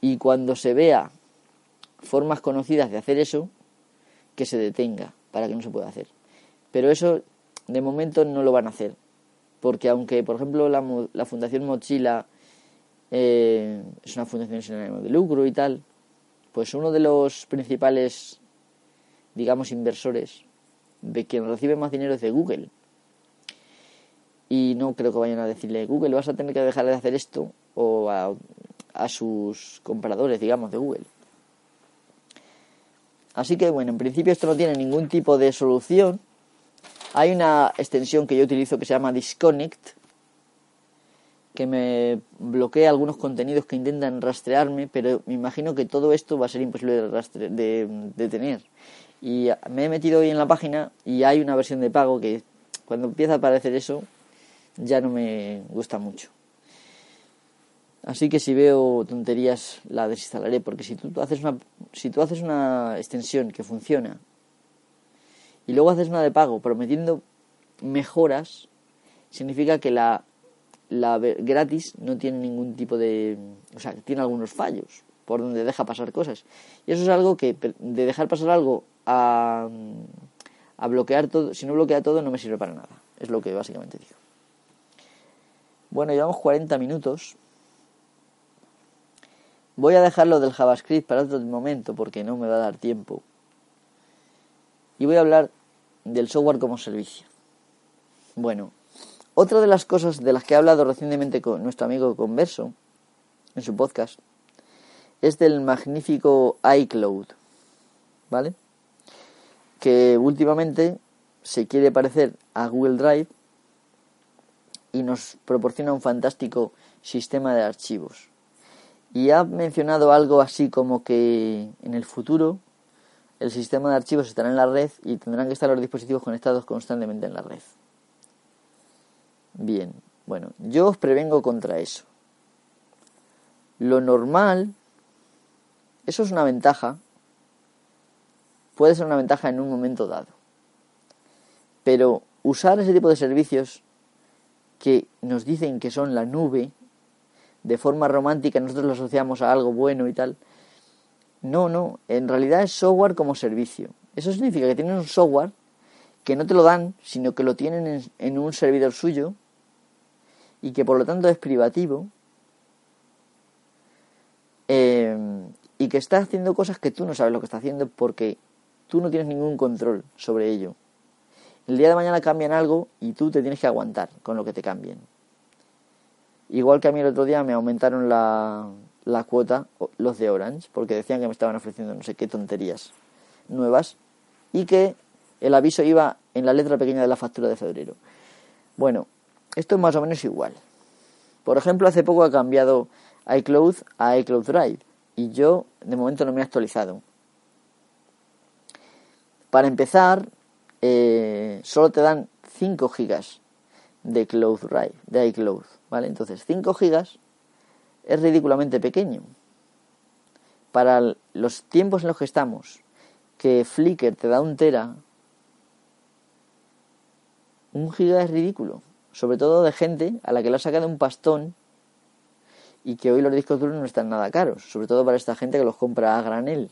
Speaker 1: Y cuando se vea formas conocidas de hacer eso, que se detenga para que no se pueda hacer. Pero eso de momento no lo van a hacer, porque aunque, por ejemplo, la, la Fundación Mochila eh, es una fundación sin ánimo de lucro y tal, pues uno de los principales, digamos, inversores de quien recibe más dinero es de Google. Y no creo que vayan a decirle, Google, vas a tener que dejar de hacer esto, o a, a sus compradores, digamos, de Google. Así que bueno, en principio esto no tiene ningún tipo de solución. Hay una extensión que yo utilizo que se llama Disconnect, que me bloquea algunos contenidos que intentan rastrearme, pero me imagino que todo esto va a ser imposible de, de, de tener. Y me he metido hoy en la página y hay una versión de pago que cuando empieza a aparecer eso ya no me gusta mucho. Así que si veo tonterías la desinstalaré, porque si tú haces una, si tú haces una extensión que funciona y luego haces una de pago prometiendo mejoras, significa que la, la gratis no tiene ningún tipo de... o sea, tiene algunos fallos por donde deja pasar cosas. Y eso es algo que de dejar pasar algo a, a bloquear todo, si no bloquea todo no me sirve para nada. Es lo que básicamente digo. Bueno, llevamos 40 minutos. Voy a dejarlo del JavaScript para otro momento porque no me va a dar tiempo. Y voy a hablar del software como servicio. Bueno, otra de las cosas de las que he hablado recientemente con nuestro amigo Converso en su podcast es del magnífico iCloud, ¿vale? Que últimamente se quiere parecer a Google Drive y nos proporciona un fantástico sistema de archivos. Y ha mencionado algo así como que en el futuro el sistema de archivos estará en la red y tendrán que estar los dispositivos conectados constantemente en la red. Bien, bueno, yo os prevengo contra eso. Lo normal, eso es una ventaja, puede ser una ventaja en un momento dado. Pero usar ese tipo de servicios que nos dicen que son la nube, de forma romántica nosotros lo asociamos a algo bueno y tal. No, no, en realidad es software como servicio. Eso significa que tienen un software que no te lo dan, sino que lo tienen en, un servidor suyo y que por lo tanto es privativo eh, y que está haciendo cosas que tú no sabes lo que está haciendo porque tú no tienes ningún control sobre ello. El día de mañana cambian algo y tú te tienes que aguantar con lo que te cambien. Igual que a mí el otro día me aumentaron la, la cuota los de Orange, porque decían que me estaban ofreciendo no sé qué tonterías nuevas y que el aviso iba en la letra pequeña de la factura de febrero. Bueno, esto es más o menos igual. Por ejemplo, hace poco ha cambiado iCloud a iCloud Drive y yo de momento no me he actualizado. Para empezar, eh, solo te dan 5 gigas de Cloud Drive, de iCloud. ¿vale? Entonces, 5 gigas es ridículamente pequeño. Para los tiempos en los que estamos, que Flickr te da un tera, un giga es ridículo. Sobre todo de gente a la que le ha sacado un pastón y que hoy los discos duros no están nada caros. Sobre todo para esta gente que los compra a granel.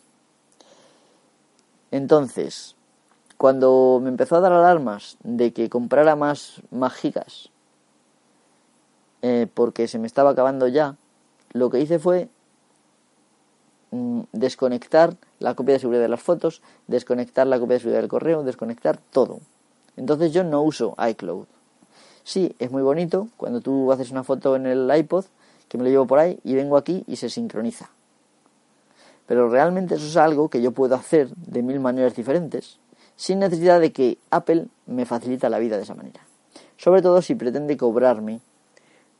Speaker 1: Entonces, cuando me empezó a dar alarmas de que comprara más, más gigas eh, porque se me estaba acabando ya, lo que hice fue mm, desconectar la copia de seguridad de las fotos, desconectar la copia de seguridad del correo, desconectar todo. Entonces yo no uso iCloud. Sí, es muy bonito cuando tú haces una foto en el iPod, que me lo llevo por ahí y vengo aquí y se sincroniza. Pero realmente eso es algo que yo puedo hacer de mil maneras diferentes, sin necesidad de que Apple me facilita la vida de esa manera. sobre todo si pretende cobrarme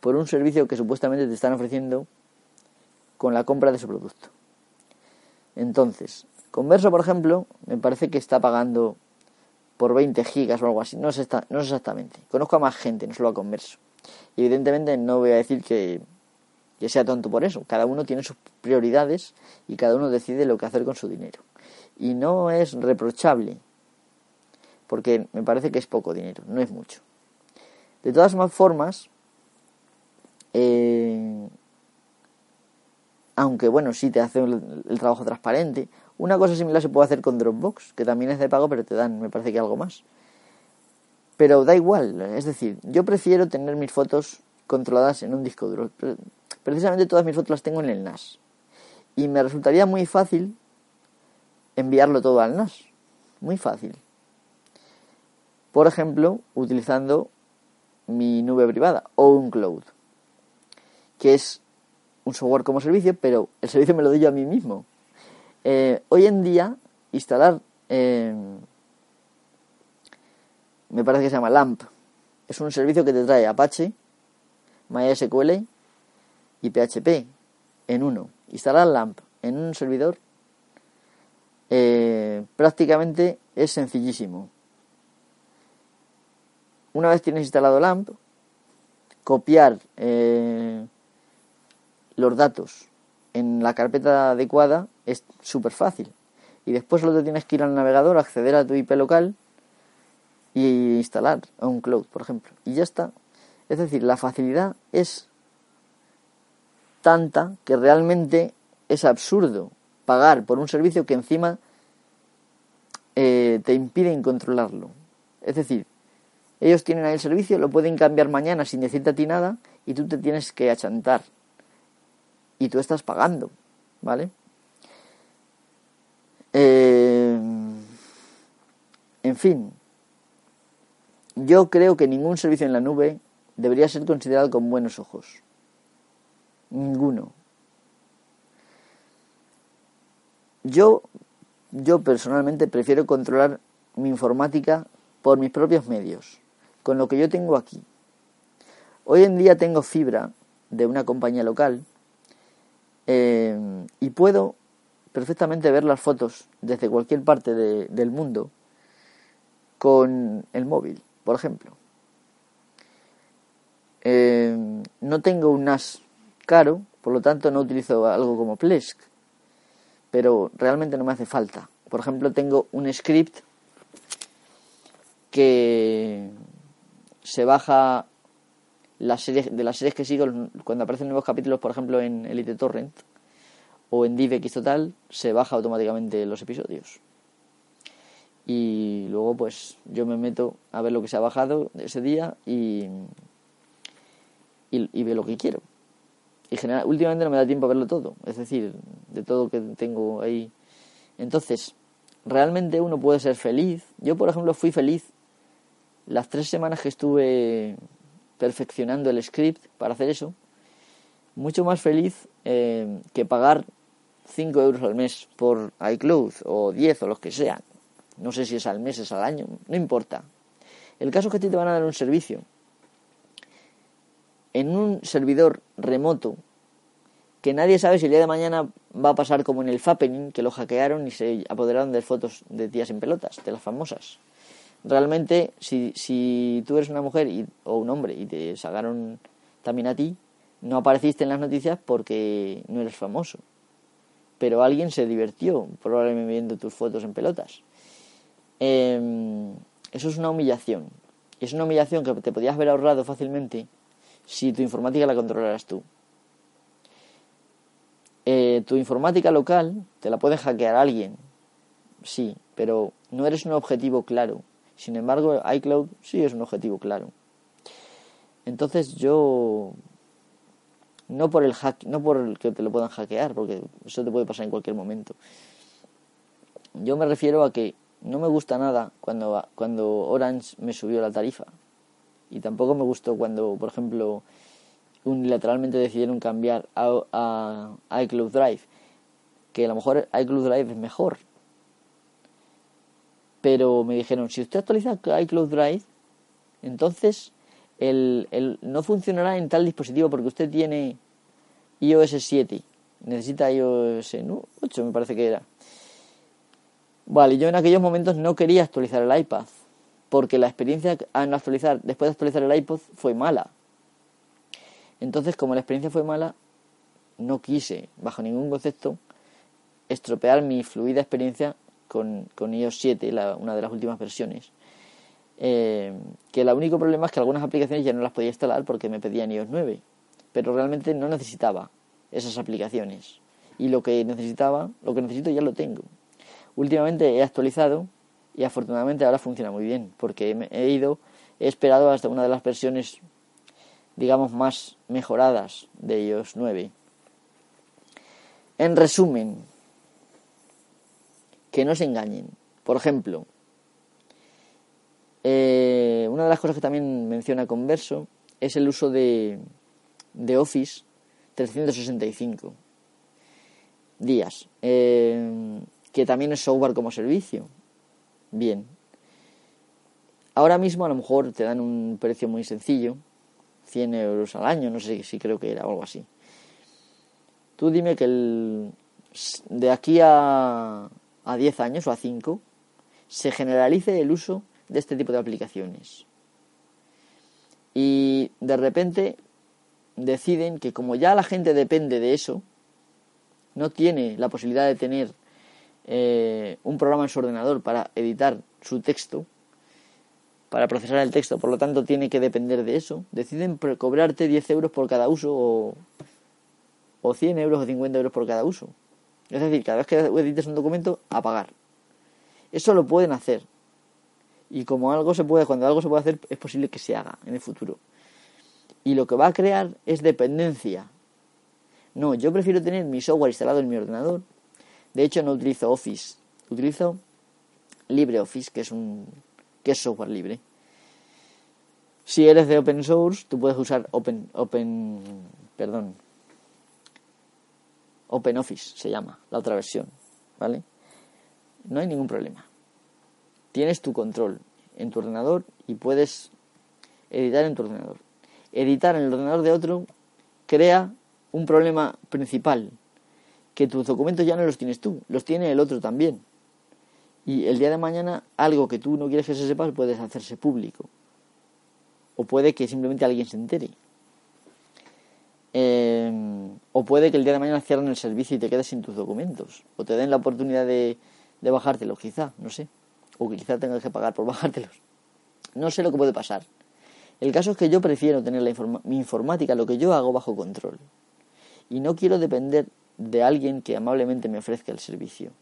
Speaker 1: por un servicio que supuestamente te están ofreciendo con la compra de su producto. Entonces, Converso, por ejemplo, me parece que está pagando por 20 gigas o algo así, no sé, no exactamente. Conozco a más gente, no solo a Converso. Y evidentemente no voy a decir que, que sea tonto por eso. Cada uno tiene sus prioridades y cada uno decide lo que hacer con su dinero. Y no es reprochable, porque me parece que es poco dinero, no es mucho. De todas formas, eh, aunque bueno, sí te hace el, trabajo transparente. Una cosa similar se puede hacer con Dropbox, que también es de pago, pero te dan, me parece que algo más. Pero da igual, es decir, yo prefiero tener mis fotos controladas en un disco duro. Precisamente todas mis fotos las tengo en el NAS. Y me resultaría muy fácil enviarlo todo al NAS. Muy fácil. Por ejemplo, utilizando mi nube privada o un cloud, que es un software como servicio, pero el servicio me lo doy yo a mí mismo. Eh, hoy en día, instalar, eh, me parece que se llama LAMP, es un servicio que te trae Apache, MySQL y PHP en uno. Instalar LAMP en un servidor eh, prácticamente es sencillísimo. Una vez tienes instalado LAMP, copiar los datos en la carpeta adecuada es súper fácil. Y después solo te tienes que ir al navegador, acceder a tu IP local y instalar un cloud, por ejemplo. Y ya está. Es decir, la facilidad es tanta que realmente es absurdo pagar por un servicio que encima eh, te impiden controlarlo. Es decir, ellos tienen ahí el servicio, lo pueden cambiar mañana sin decirte a ti nada y tú te tienes que achantar y tú estás pagando, ¿vale? Eh, en fin, yo creo que ningún servicio en la nube debería ser considerado con buenos ojos. Ninguno. Yo, yo personalmente prefiero controlar mi informática por mis propios medios, con lo que yo tengo aquí. Hoy en día tengo fibra de una compañía local eh, y puedo perfectamente ver las fotos desde cualquier parte del mundo con el móvil, por ejemplo. Eh, no tengo un NAS caro, por lo tanto no utilizo algo como Plesk, pero realmente no me hace falta. Por ejemplo, tengo un script que se baja la serie, de las series que sigo, cuando aparecen nuevos capítulos, por ejemplo, en Elite Torrent o en DivX Total, se baja automáticamente los episodios. Y luego, pues, yo me meto a ver lo que se ha bajado ese día y, y, veo lo que quiero. Y general, últimamente no me da tiempo a verlo todo, es decir, de todo que tengo ahí. Entonces, realmente uno puede ser feliz. Yo, por ejemplo, fui feliz las tres semanas que estuve perfeccionando el script para hacer eso, mucho más feliz eh, que pagar 5 euros al mes por iCloud o 10 o los que sean. No sé si es al mes, es al año, no importa. El caso es que a ti te van a dar un servicio en un servidor remoto que nadie sabe si el día de mañana va a pasar como en el Fappening, que lo hackearon y se apoderaron de fotos de tías en pelotas, de las famosas realmente si, si tú eres una mujer y, o un hombre y te sacaron también a ti, no apareciste en las noticias porque no eres famoso. Pero alguien se divirtió probablemente viendo tus fotos en pelotas. Em, eso es una humillación. Es una humillación que te podías haber ahorrado fácilmente si tu informática la controlaras tú. Eh, tu informática local te la puede hackear alguien, sí, pero no eres un objetivo claro. Sin embargo, iCloud sí es un objetivo claro. Entonces yo no por el hack, no por el que te lo puedan hackear, porque eso te puede pasar en cualquier momento. Yo me refiero a que no me gusta nada cuando, cuando Orange me subió la tarifa. Y tampoco me gustó cuando, por ejemplo, unilateralmente decidieron cambiar a, a iCloud Drive. Que a lo mejor iCloud Drive es mejor, pero me dijeron, si usted actualiza iCloud Drive, entonces el, no funcionará en tal dispositivo porque usted tiene iOS 7, necesita iOS 8 me parece que era. Vale, yo en aquellos momentos no quería actualizar el iPad porque la experiencia al actualizar, después de actualizar el iPod fue mala. Entonces, como la experiencia fue mala, no quise, bajo ningún concepto, estropear mi fluida experiencia con, con iOS 7, una de las últimas versiones. Eh, que el único problema es que algunas aplicaciones ya no las podía instalar porque me pedían iOS 9, pero realmente no necesitaba esas aplicaciones y lo que necesitaba, lo que necesito ya lo tengo. Últimamente he actualizado y afortunadamente ahora funciona muy bien porque he ido, he esperado hasta una de las versiones digamos más mejoradas de iOS 9. En resumen, que no se engañen. Por ejemplo, eh, una de las cosas que también menciona Converso es el uso de, de Office 365 días, eh, que también es software como servicio. Bien. Ahora mismo a lo mejor te dan un precio muy sencillo, 100 euros al año, no sé si creo que era o algo así. Tú dime que el, de aquí a, a 10 años o a 5 se generalice el uso de este tipo de aplicaciones. Y de repente deciden que como ya la gente depende de eso, no tiene la posibilidad de tener eh, un programa en su ordenador para editar su texto, para procesar el texto, por lo tanto tiene que depender de eso, deciden cobrarte 10 euros por cada uso o, o 100 euros o 50 euros por cada uso. Es decir, cada vez que edites un documento, a pagar. Eso lo pueden hacer, y como algo se puede, cuando algo se puede hacer, es posible que se haga en el futuro. Y lo que va a crear es dependencia. No, yo prefiero tener mi software instalado en mi ordenador. De hecho, no utilizo Office, utilizo LibreOffice, que es un que es software libre. Si eres de open source, tú puedes usar Open Open perdón. OpenOffice se llama, la otra versión, ¿vale? No hay ningún problema tienes tu control en tu ordenador y puedes editar en tu ordenador. Editar en el ordenador de otro crea un problema principal, que tus documentos ya no los tienes tú, los tiene el otro también. Y el día de mañana algo que tú no quieres que se sepa puede hacerse público. O puede que simplemente alguien se entere. Em, o puede que el día de mañana cierren el servicio y te quedes sin tus documentos. O te den la oportunidad de, de bajártelo, quizá, no sé o quizá tengas que pagar por bajártelos. No sé lo que puede pasar. El caso es que yo prefiero tener la mi informática, lo que yo hago, bajo control. Y no quiero depender de alguien que amablemente me ofrezca el servicio.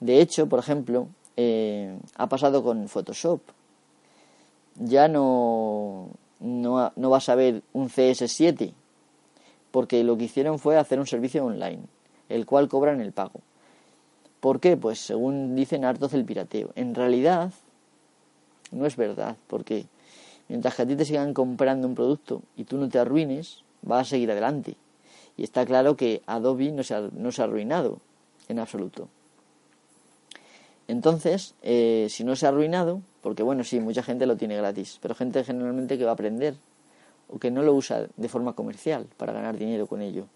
Speaker 1: De hecho, por ejemplo, eh, ha pasado con Photoshop. Ya no, no, no vas a ver un CS7, porque lo que hicieron fue hacer un servicio online, el cual cobran el pago. ¿Por qué? Pues según dicen hartos del pirateo. En realidad no es verdad, porque mientras que a ti te sigan comprando un producto y tú no te arruines, vas a seguir adelante. Y está claro que Adobe no se ha, no se ha arruinado en absoluto. Entonces, eh, si no se ha arruinado, porque bueno, sí, mucha gente lo tiene gratis, pero gente generalmente que va a aprender o que no lo usa de forma comercial para ganar dinero con ello.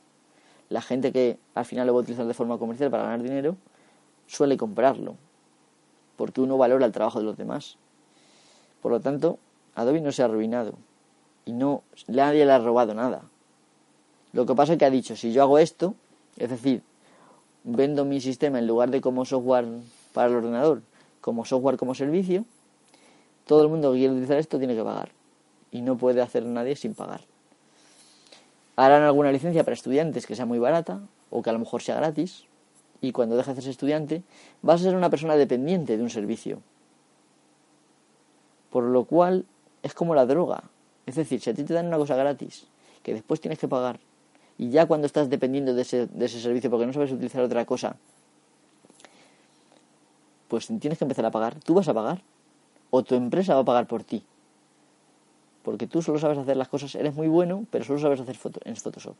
Speaker 1: La gente que al final lo va a utilizar de forma comercial para ganar dinero, suele comprarlo, porque uno valora el trabajo de los demás. Por lo tanto, Adobe no se ha arruinado y no nadie le ha robado nada. Lo que pasa es que ha dicho, si yo hago esto, es decir, vendo mi sistema en lugar de como software para el ordenador, como software como servicio, todo el mundo que quiere utilizar esto tiene que pagar y no puede hacer nadie sin pagar. Harán alguna licencia para estudiantes que sea muy barata o que a lo mejor sea gratis, y cuando dejes de ser estudiante, vas a ser una persona dependiente de un servicio. Por lo cual es como la droga. Es decir, si a ti te dan una cosa gratis, que después tienes que pagar, y ya cuando estás dependiendo de ese, de ese servicio porque no sabes utilizar otra cosa, pues tienes que empezar a pagar. Tú vas a pagar. O tu empresa va a pagar por ti. Porque tú solo sabes hacer las cosas, eres muy bueno, pero solo sabes hacer foto, en Photoshop.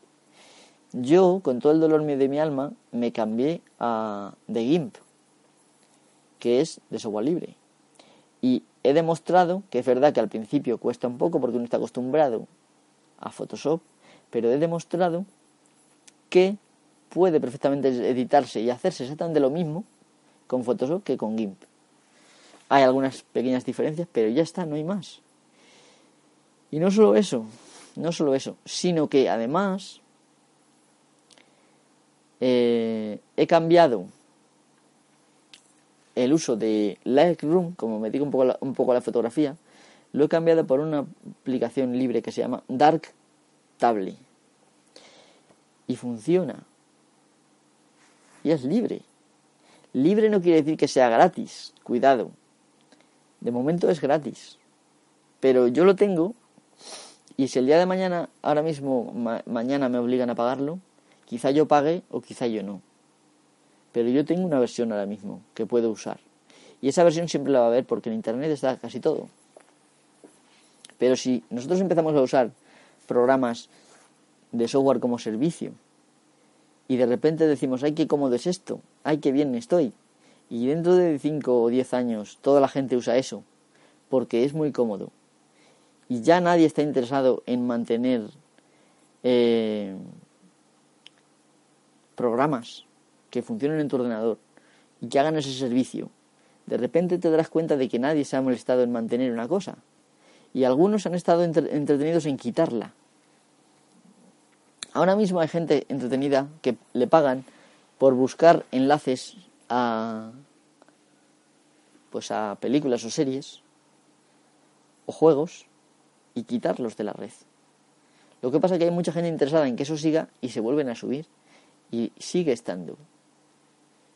Speaker 1: Yo, con todo el dolor de mi alma, me cambié a de GIMP, que es de software libre. Y he demostrado que es verdad que al principio cuesta un poco porque uno está acostumbrado a Photoshop, pero he demostrado que puede perfectamente editarse y hacerse exactamente lo mismo con Photoshop que con GIMP. Hay algunas pequeñas diferencias, pero ya está, no hay más. Y no solo eso, no solo eso, sino que además eh, he cambiado el uso de Lightroom, como me digo un poco, un poco la fotografía, lo he cambiado por una aplicación libre que se llama Dark Table. Y funciona. Y es libre. Libre no quiere decir que sea gratis, cuidado. De momento es gratis. Pero yo lo tengo y si el día de mañana, ahora mismo, mañana me obligan a pagarlo, quizá yo pague o quizá yo no. Pero yo tengo una versión ahora mismo que puedo usar. Y esa versión siempre la va a haber porque en Internet está casi todo. Pero si nosotros empezamos a usar programas de software como servicio y de repente decimos, ay, qué cómodo es esto, ay, qué bien estoy, y dentro de 5 o 10 años toda la gente usa eso porque es muy cómodo y ya nadie está interesado en mantener eh, programas que funcionen en tu ordenador y que hagan ese servicio, de repente te darás cuenta de que nadie se ha molestado en mantener una cosa. Y algunos han estado entretenidos en quitarla. Ahora mismo hay gente entretenida que le pagan por buscar enlaces a pues a películas o series o juegos y quitarlos de la red. Lo que pasa es que hay mucha gente interesada en que eso siga y se vuelven a subir y sigue estando.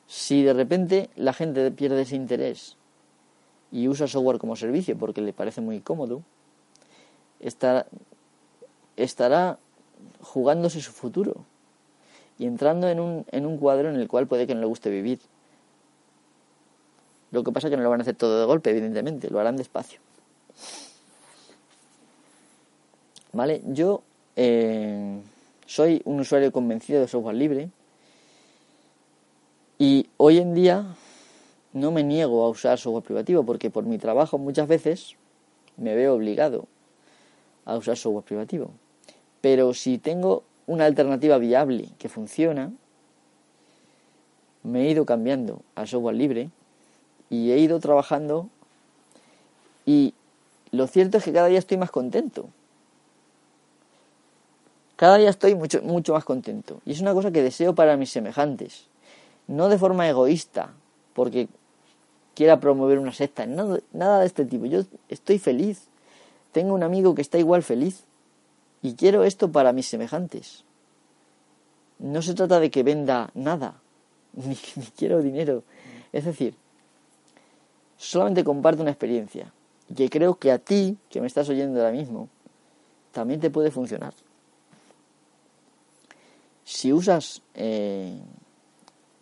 Speaker 1: Si de repente la gente pierde ese interés y usa software como servicio porque le parece muy cómodo, estará, estará jugándose su futuro y entrando en un, en un cuadro en el cual puede que no le guste vivir. Lo que pasa es que no lo van a hacer todo de golpe, evidentemente, lo harán despacio. ¿Vale? Yo eh, soy un usuario convencido de software libre y hoy en día no me niego a usar software privativo porque por mi trabajo muchas veces me veo obligado a usar software privativo. Pero si tengo una alternativa viable que funciona, me he ido cambiando al software libre y he ido trabajando y lo cierto es que cada día estoy más contento. Cada día estoy mucho, mucho más contento. Y es una cosa que deseo para mis semejantes. No de forma egoísta, porque quiera promover una secta, nada, de este tipo. Yo estoy feliz. Tengo un amigo que está igual feliz. Y quiero esto para mis semejantes. No se trata de que venda nada, ni, ni quiero dinero. Es decir, solamente comparto una experiencia. Y que creo que a ti, que me estás oyendo ahora mismo, también te puede funcionar. Si usas eh,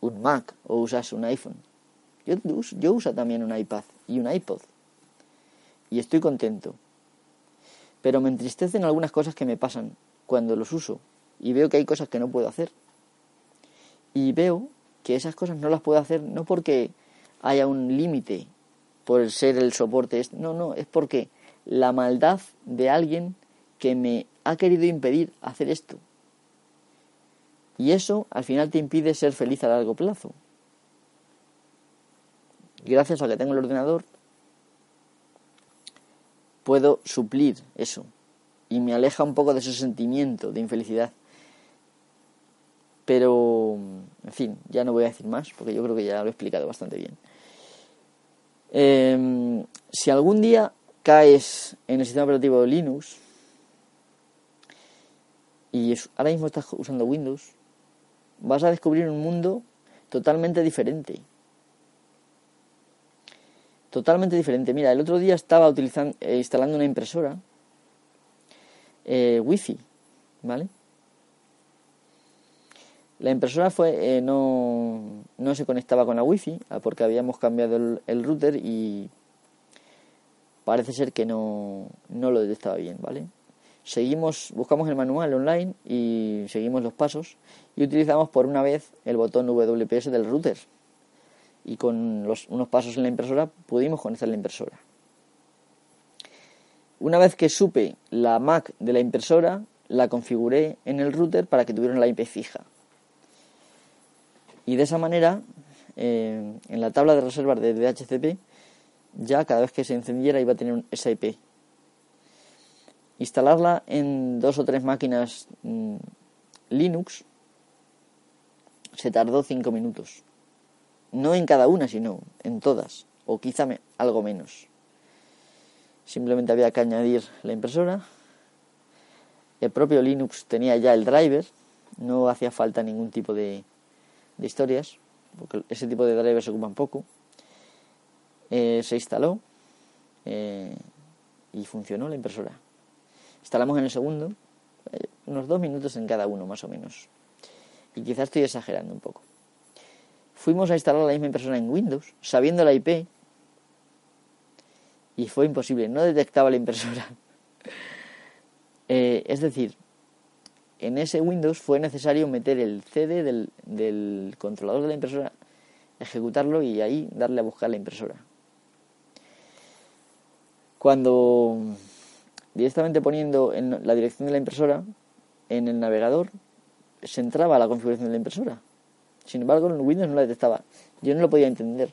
Speaker 1: un Mac o usas un iPhone, yo, yo uso también un iPad y un iPod. Y estoy contento. Pero me entristecen algunas cosas que me pasan cuando los uso. Y veo que hay cosas que no puedo hacer. Y veo que esas cosas no las puedo hacer no porque haya un límite por ser el soporte. No, no, es porque la maldad de alguien que me ha querido impedir hacer esto. Y eso al final te impide ser feliz a largo plazo. Gracias a que tengo el ordenador, puedo suplir eso. Y me aleja un poco de ese sentimiento de infelicidad. Pero, en fin, ya no voy a decir más porque yo creo que ya lo he explicado bastante bien. Em, si algún día caes en el sistema operativo de Linux y ahora mismo estás usando Windows, vas a descubrir un mundo totalmente diferente. Totalmente diferente. Mira, el otro día estaba utilizando, eh, instalando una impresora eh, Wi-Fi, ¿vale? La impresora fue eh, no, no, se conectaba con la Wi-Fi ah, porque habíamos cambiado el, el, router y parece ser que no, no lo detectaba bien, ¿vale? Seguimos, buscamos el manual online y seguimos los pasos y utilizamos por una vez el botón WPS del router. Y con unos pasos en la impresora pudimos conectar la impresora. Una vez que supe la MAC de la impresora, la configuré en el router para que tuviera la IP fija. Y de esa manera, eh, en la tabla de reservas de DHCP, ya cada vez que se encendiera iba a tener esa IP. Instalarla en dos o tres máquinas mm, Linux se tardó cinco minutos. No en cada una, sino en todas, o quizá algo menos. Simplemente había que añadir la impresora. El propio Linux tenía ya el driver, no hacía falta ningún tipo de, de historias, porque ese tipo de drivers se ocupan poco. Eh, se instaló eh, y funcionó la impresora. Instalamos en el segundo, eh, unos dos minutos en cada uno más o menos. Y quizás estoy exagerando un poco. Fuimos a instalar la misma impresora en Windows, sabiendo la IP, y fue imposible, no detectaba la impresora. es decir, en ese Windows fue necesario meter el CD del controlador de la impresora, ejecutarlo y ahí darle a buscar la impresora. Cuando directamente poniendo en la dirección de la impresora en el navegador se entraba a la configuración de la impresora. Sin embargo, en Windows no la detectaba. Yo no lo podía entender.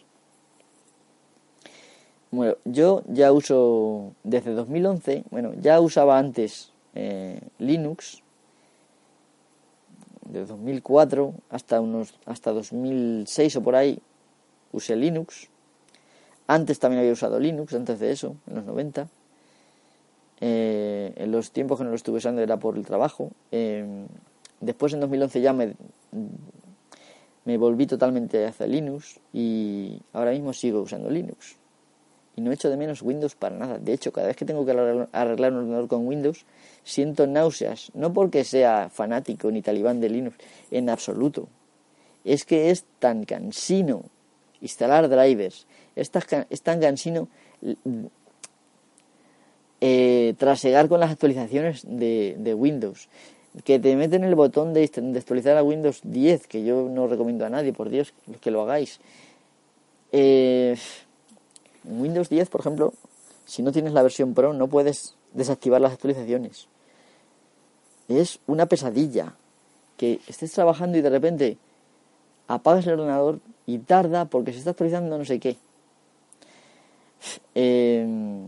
Speaker 1: Bueno, yo ya uso desde 2011, bueno, ya usaba antes eh, Linux, de 2004 hasta unos hasta 2006 o por ahí usé Linux antes también había usado Linux, antes de eso, en los 90. Eh, en los tiempos que no lo estuve usando era por el trabajo. Eh, después en 2011 ya me, me volví totalmente hacia Linux y ahora mismo sigo usando Linux. Y no echo de menos Windows para nada. De hecho, cada vez que tengo que arreglar un ordenador con Windows, siento náuseas. No porque sea fanático ni talibán de Linux, en absoluto. Es que es tan cansino instalar drivers, es tan cansino eh, trasegar con las actualizaciones de, Windows. Que te meten el botón de, actualizar a Windows 10, que yo no recomiendo a nadie, por Dios, que lo hagáis. Eh, Windows 10, por ejemplo, si no tienes la versión Pro, no puedes desactivar las actualizaciones. Es una pesadilla que estés trabajando y de repente apagas el ordenador y tarda porque se está actualizando no sé qué. Em,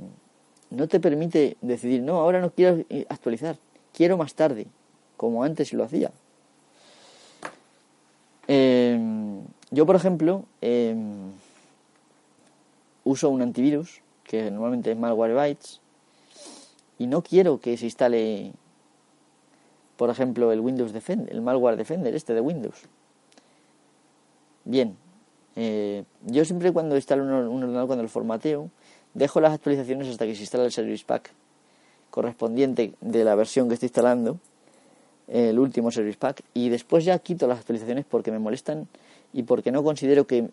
Speaker 1: no te permite decidir, no, ahora no quiero actualizar, quiero más tarde, como antes lo hacía. Em, yo, por ejemplo, em, uso un antivirus, que normalmente es Malwarebytes, y no quiero que se instale, por ejemplo, el Windows Defender, el Malware Defender, este de Windows. Bien, eh, yo siempre cuando instalo un, ordenador, cuando lo formateo, dejo las actualizaciones hasta que se instala el Service Pack correspondiente de la versión que estoy instalando, el último Service Pack, y después ya quito las actualizaciones porque me molestan y porque no considero que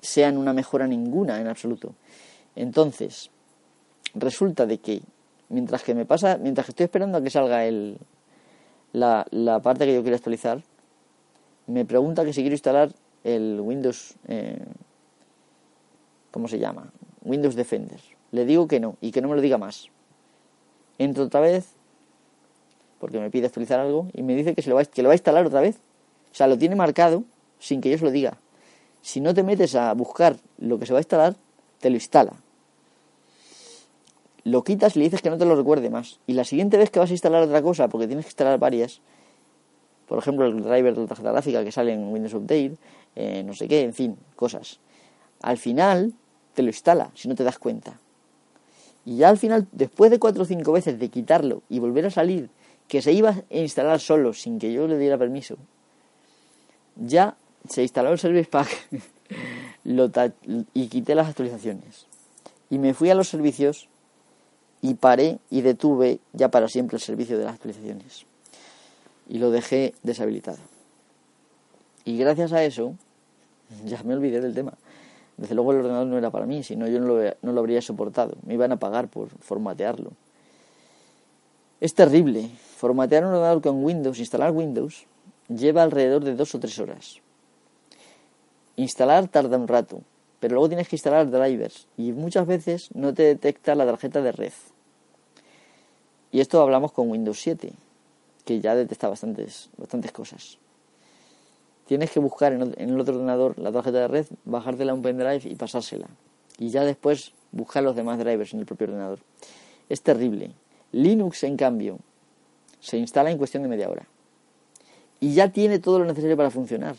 Speaker 1: sean una mejora ninguna en absoluto. Entonces, resulta de que mientras que me pasa, mientras que estoy esperando a que salga el, la, la parte que yo quiero actualizar, me pregunta que si quiero instalar el Windows, eh, ¿cómo se llama? Windows Defender. Le digo que no y que no me lo diga más. Entro otra vez, porque me pide actualizar algo, y me dice que, se lo va, que lo va a instalar otra vez. O sea, lo tiene marcado sin que yo se lo diga. Si no te metes a buscar lo que se va a instalar, te lo instala. Lo quitas y le dices que no te lo recuerde más. Y la siguiente vez que vas a instalar otra cosa, porque tienes que instalar varias, por ejemplo, el driver de la tarjeta gráfica que sale en Windows Update, eh, no sé qué, en fin, cosas. Al final te lo instala, si no te das cuenta. Y ya al final, después de cuatro o cinco veces de quitarlo y volver a salir, que se iba a instalar solo sin que yo le diera permiso, ya se instaló el Service Pack y quité las actualizaciones. Y me fui a los servicios y paré y detuve ya para siempre el servicio de las actualizaciones. Y lo dejé deshabilitado. Y gracias a eso, ya me olvidé del tema. Desde luego el ordenador no era para mí, sino yo no lo, no lo habría soportado. Me iban a pagar por formatearlo. Es terrible. Formatear un ordenador con Windows, instalar Windows, lleva alrededor de dos o tres horas. Instalar tarda un rato, pero luego tienes que instalar drivers y muchas veces no te detecta la tarjeta de red. Y esto hablamos con Windows 7, que ya detecta bastantes, bastantes cosas. Tienes que buscar en el otro ordenador la tarjeta de red, bajártela a un pendrive y pasársela. Y ya después buscar los demás drivers en el propio ordenador. Es terrible. Linux, en cambio, se instala en cuestión de media hora. Y ya tiene todo lo necesario para funcionar.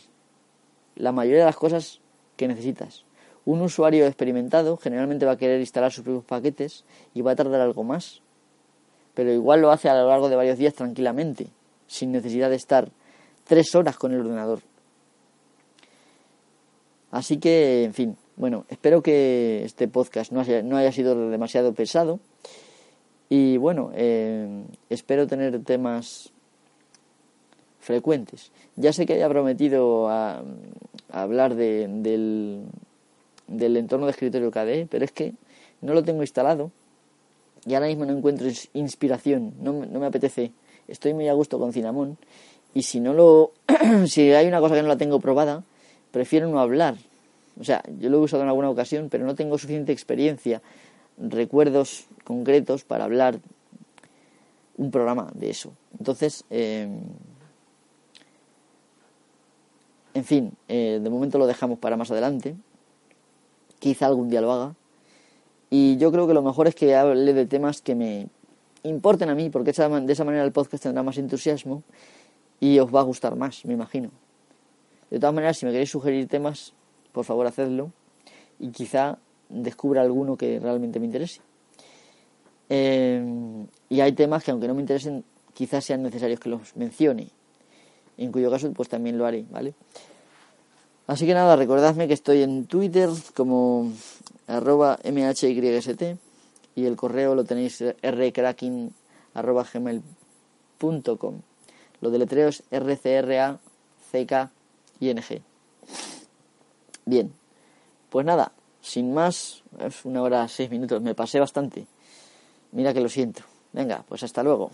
Speaker 1: La mayoría de las cosas que necesitas. Un usuario experimentado generalmente va a querer instalar sus propios paquetes y va a tardar algo más. Pero igual lo hace a lo largo de varios días tranquilamente, sin necesidad de estar tres horas con el ordenador. Así que, en fin, bueno, espero que este podcast no haya, no haya sido demasiado pesado. Y bueno, eh, espero tener temas frecuentes. Ya sé que haya prometido a, hablar de, del, del entorno de escritorio KDE, pero es que no lo tengo instalado y ahora mismo no encuentro inspiración, no, no me apetece. Estoy muy a gusto con Cinnamon y si no lo, si hay una cosa que no la tengo probada, prefiero no hablar. O sea, yo lo he usado en alguna ocasión, pero no tengo suficiente experiencia, recuerdos concretos para hablar un programa de eso. Entonces, eh, en fin, eh, de momento lo dejamos para más adelante. Quizá algún día lo haga. Y yo creo que lo mejor es que hable de temas que me importen a mí, porque de esa manera el podcast tendrá más entusiasmo y os va a gustar más, me imagino. De todas maneras, si me queréis sugerir temas, por favor hacedlo y quizá descubra alguno que realmente me interese. Eh, y hay temas que aunque no me interesen, quizás sean necesarios que los mencione en cuyo caso pues también lo haré, ¿vale? Así que nada, recordadme que estoy en Twitter como arroba mhyst y el correo lo tenéis rcracking arroba gmail.com. Lo deletreo es rcra ck ing. Bien, pues nada, sin más, es una hora seis minutos, me pasé bastante. Mira que lo siento. Venga, pues hasta luego.